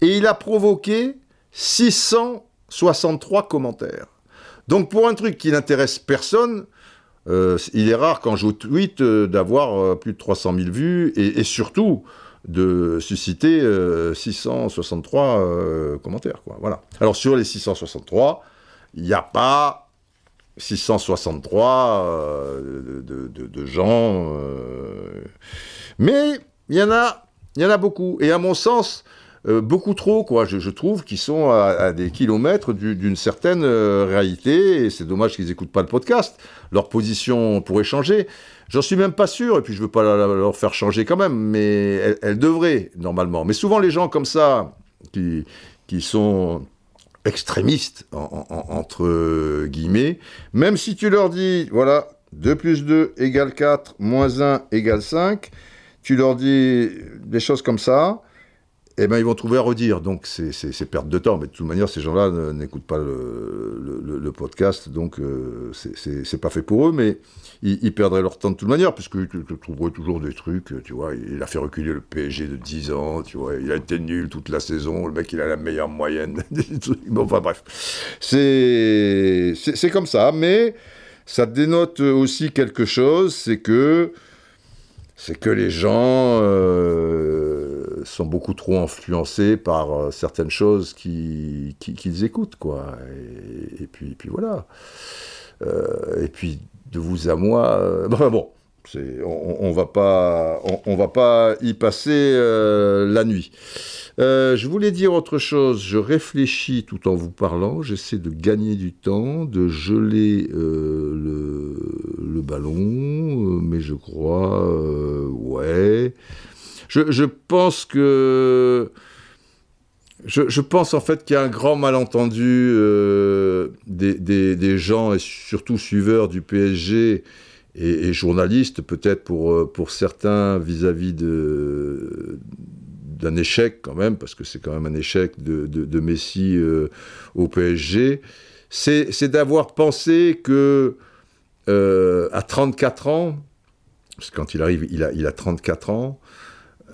et il a provoqué 663 commentaires. Donc pour un truc qui n'intéresse personne, euh, il est rare quand je tweet euh, d'avoir euh, plus de 300 000 vues et, surtout de susciter 663 commentaires. Voilà. Alors sur les 663, il n'y a pas 663 de, de, gens, mais il y il y en a beaucoup. Et à mon sens, euh, beaucoup trop, quoi. Je, trouve qu'ils sont à, des kilomètres d'une certaine euh, réalité, et c'est dommage qu'ils n'écoutent pas le podcast. Leur position pourrait changer. J'en suis même pas sûr, et puis je veux pas leur faire changer quand même, mais elle, devrait, normalement. Mais souvent, les gens comme ça, qui, qui sont extrémistes, entre guillemets, même si tu leur dis, voilà, 2 plus 2 égale 4, moins 1 égale 5, tu leur dis des choses comme ça, eh ben, ils vont trouver à redire. Donc, c'est perte de temps. Mais de toute manière, ces gens-là n'écoutent pas le, podcast, donc euh, c'est pas fait pour eux. Mais ils, perdraient leur temps de toute manière, puisque tu, trouverais toujours des trucs. Tu vois, il a fait reculer le PSG de 10 ans. Tu vois, il a été nul toute la saison. Le mec, il a la meilleure moyenne. bon, enfin, bref. C'est comme ça. Mais ça dénote aussi quelque chose c'est que c'est que les gens euh, sont beaucoup trop influencés par euh, certaines choses qu'ils écoutent, quoi. Et, puis, puis voilà. Euh, et puis, de vous à moi, bon, on, on, va pas, on, va pas y passer la nuit. Euh, je voulais dire autre chose. Je réfléchis tout en vous parlant. J'essaie de gagner du temps, de geler euh, le, ballon, euh, mais je crois, ouais. Je, pense que. Je, pense en fait qu'il y a un grand malentendu des, gens et surtout suiveurs du PSG et, journalistes, peut-être pour, pour certains vis-à-vis d'un échec quand même, parce que c'est quand même un échec de, Messi euh, au PSG, c'est d'avoir pensé que euh, à 34 ans, parce que quand il arrive, il a, il a 34 ans,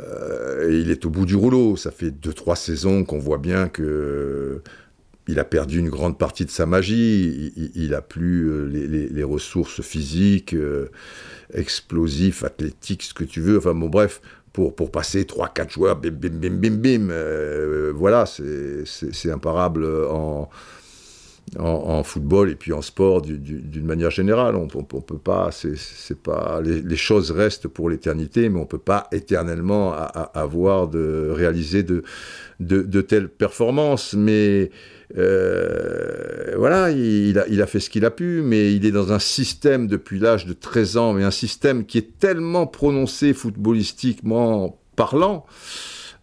euh, et il est au bout du rouleau. Ça fait 2-3 saisons qu'on voit bien que il a perdu une grande partie de sa magie, il, n'a plus les, ressources physiques, explosifs, athlétiques, ce que tu veux. Enfin bon, bref, pour, passer 3-4 joueurs, bim, bim, bim, bim, bim. Euh, voilà, c'est imparable en, en, football et puis en sport d'une manière générale. On, on, peut pas, c'est pas, les, choses restent pour l'éternité, mais on peut pas éternellement avoir de réaliser de, de, de telles performances. Mais euh, voilà, il, a, fait ce qu'il a pu, mais il est dans un système depuis l'âge de 13 ans, mais un système qui est tellement prononcé footballistiquement parlant,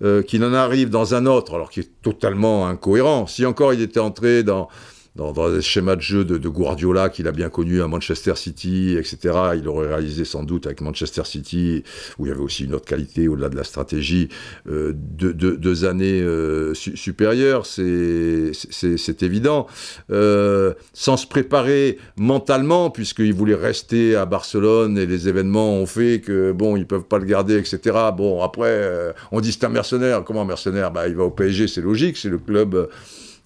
euh, qu'il en arrive dans un autre, alors qui est totalement incohérent. Si encore il était entré dans, dans, dans les schémas de jeu de, Guardiola qu'il a bien connu à Manchester City, etc. Il aurait réalisé sans doute avec Manchester City, où il y avait aussi une autre qualité au-delà de la stratégie, euh, deux, années euh, su supérieures, c'est évident. Euh, sans se préparer mentalement, puisqu'il voulait rester à Barcelone et les événements ont fait que, bon, ils peuvent pas le garder, etc. Bon, après, on dit c'est un mercenaire. Comment un mercenaire? Bah, Il va au PSG, c'est logique, c'est le club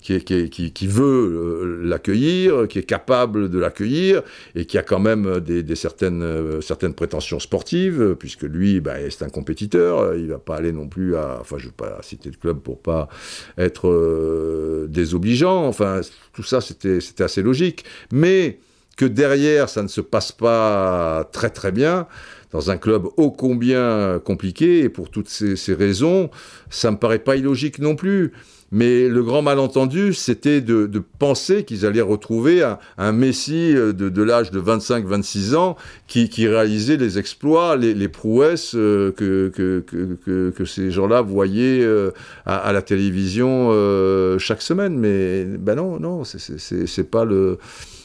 qui, veut euh, l'accueillir, qui est capable de l'accueillir, et qui a quand même des, certaines, euh, certaines prétentions sportives, puisque lui, bah, c'est un compétiteur, il va pas aller non plus à... Enfin, je ne veux pas citer le club pour pas être euh, désobligeant, enfin, tout ça, c'était assez logique. Mais que derrière, ça ne se passe pas très très bien, dans un club ô combien compliqué, et pour toutes ces, ces raisons, ça me paraît pas illogique non plus. Mais le grand malentendu, c'était de, penser qu'ils allaient retrouver un, un Messi de, de l'âge de 25-26 ans qui, réalisait les exploits, les, prouesses euh, que, ces gens-là voyaient euh, à, la télévision euh, chaque semaine. Mais ben non, non, c'est pas le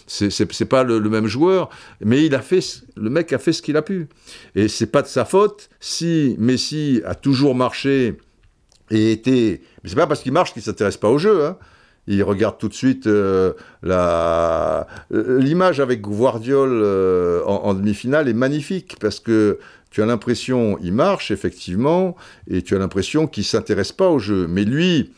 c'est pas le, le, même joueur, mais il a fait, le mec a fait ce qu'il a pu. Et c'est pas de sa faute si Messi a toujours marché et était. Mais c'est pas parce qu'il marche qu'il s'intéresse pas au jeu. Hein. Il regarde tout de suite euh, la l'image avec Guardiol euh, en, demi-finale est magnifique parce que tu as l'impression il marche effectivement et tu as l'impression qu'il s'intéresse pas au jeu. Mais lui,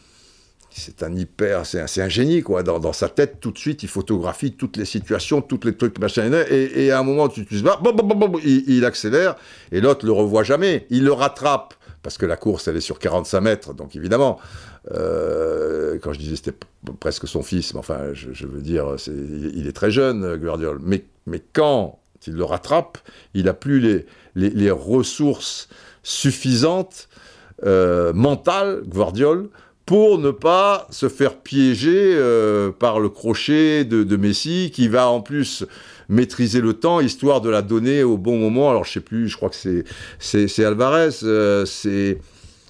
c'est un hyper, c'est un, génie quoi. Dans, dans, sa tête, tout de suite, il photographie toutes les situations, tous les trucs machin. Et, à un moment, tu dis, bah, bon, bon, il, il accélère et l'autre le revoit jamais. Il le rattrape parce que la course, elle est sur 45 mètres, donc évidemment, euh, quand je disais c'était presque son fils, mais enfin, je, veux dire, il est très jeune, Guardiola, mais, mais quand il le rattrape, il n'a plus les, les, ressources suffisantes, euh, mentales, Guardiola, pour ne pas se faire piéger euh, par le crochet de, Messi, qui va en plus maîtriser le temps, histoire de la donner au bon moment. Alors je sais plus, je crois que c'est Alvarez, euh, c'est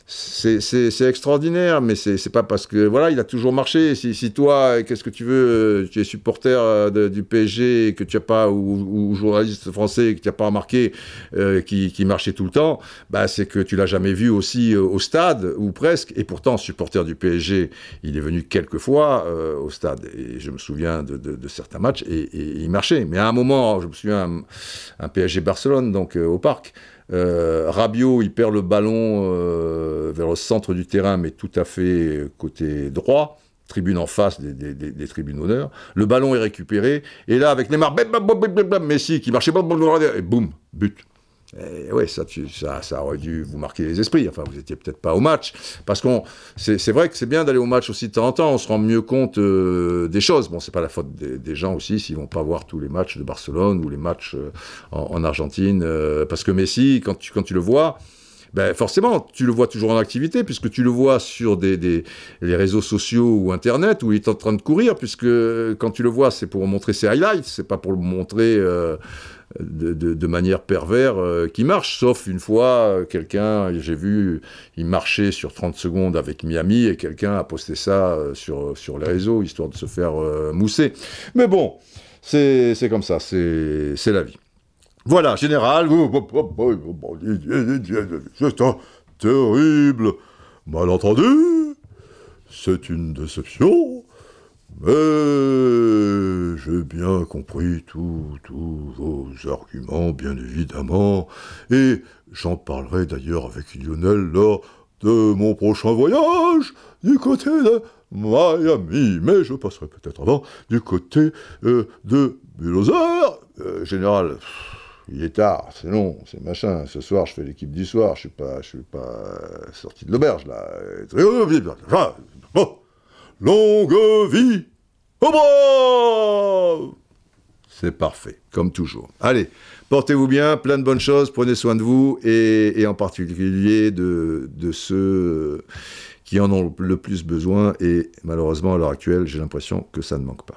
c'est extraordinaire, mais c'est pas parce que voilà, il a toujours marché. Si, si toi, qu'est-ce que tu veux, tu es supporter euh, du PSG que tu as pas ou, ou, journaliste français que tu n'as pas remarqué euh, qui, qui, marchait tout le temps, bah c'est que tu l'as jamais vu aussi euh, au stade ou presque. Et pourtant, supporter du PSG, il est venu quelques fois euh, au stade et je me souviens de, de, de certains matchs et, et, il marchait. Mais à un moment, je me souviens un, un PSG Barcelone donc euh, au parc. Euh, Rabiot, il perd le ballon euh, vers le centre du terrain, mais tout à fait côté droit. Tribune en face des, tribunes d'honneur. Le ballon est récupéré. Et là, avec Neymar, Messi qui marchait, et boum, but. Et ouais, ça, ça, ça aurait dû vous marquer les esprits. Enfin, vous étiez peut-être pas au match, parce qu'on, c'est vrai que c'est bien d'aller au match aussi de temps en temps. On se rend mieux compte euh, des choses. Bon, c'est pas la faute des, des gens aussi s'ils vont pas voir tous les matchs de Barcelone ou les matchs euh, en, en, Argentine, euh, parce que Messi, quand tu, quand tu le vois, ben forcément, tu le vois toujours en activité, puisque tu le vois sur des, des, les réseaux sociaux ou Internet, où il est en train de courir, puisque quand tu le vois, c'est pour montrer ses highlights, c'est pas pour montrer euh, de, manière pervers euh, qui marche, sauf une fois, quelqu'un, j'ai vu, il marchait sur 30 secondes avec Miami, et quelqu'un a posté ça euh, sur, sur les réseaux, histoire de se faire euh, mousser. Mais bon, c'est comme ça, c'est la vie. Voilà, général, c'est un terrible malentendu, c'est une déception, mais j'ai bien compris tous vos arguments, bien évidemment, et j'en parlerai d'ailleurs avec Lionel lors de mon prochain voyage du côté de Miami, mais je passerai peut-être avant du côté euh, de Buenos. Euh, général, il est tard, c'est long, c'est machin. Ce soir, je fais l'équipe du soir, je suis pas, je suis pas euh, sorti de l'auberge là. Bon. Longue vie au brave C'est parfait, comme toujours. Allez, portez-vous bien, plein de bonnes choses, prenez soin de vous et, en particulier de, ceux qui en ont le plus besoin. Et malheureusement, à l'heure actuelle, j'ai l'impression que ça ne manque pas.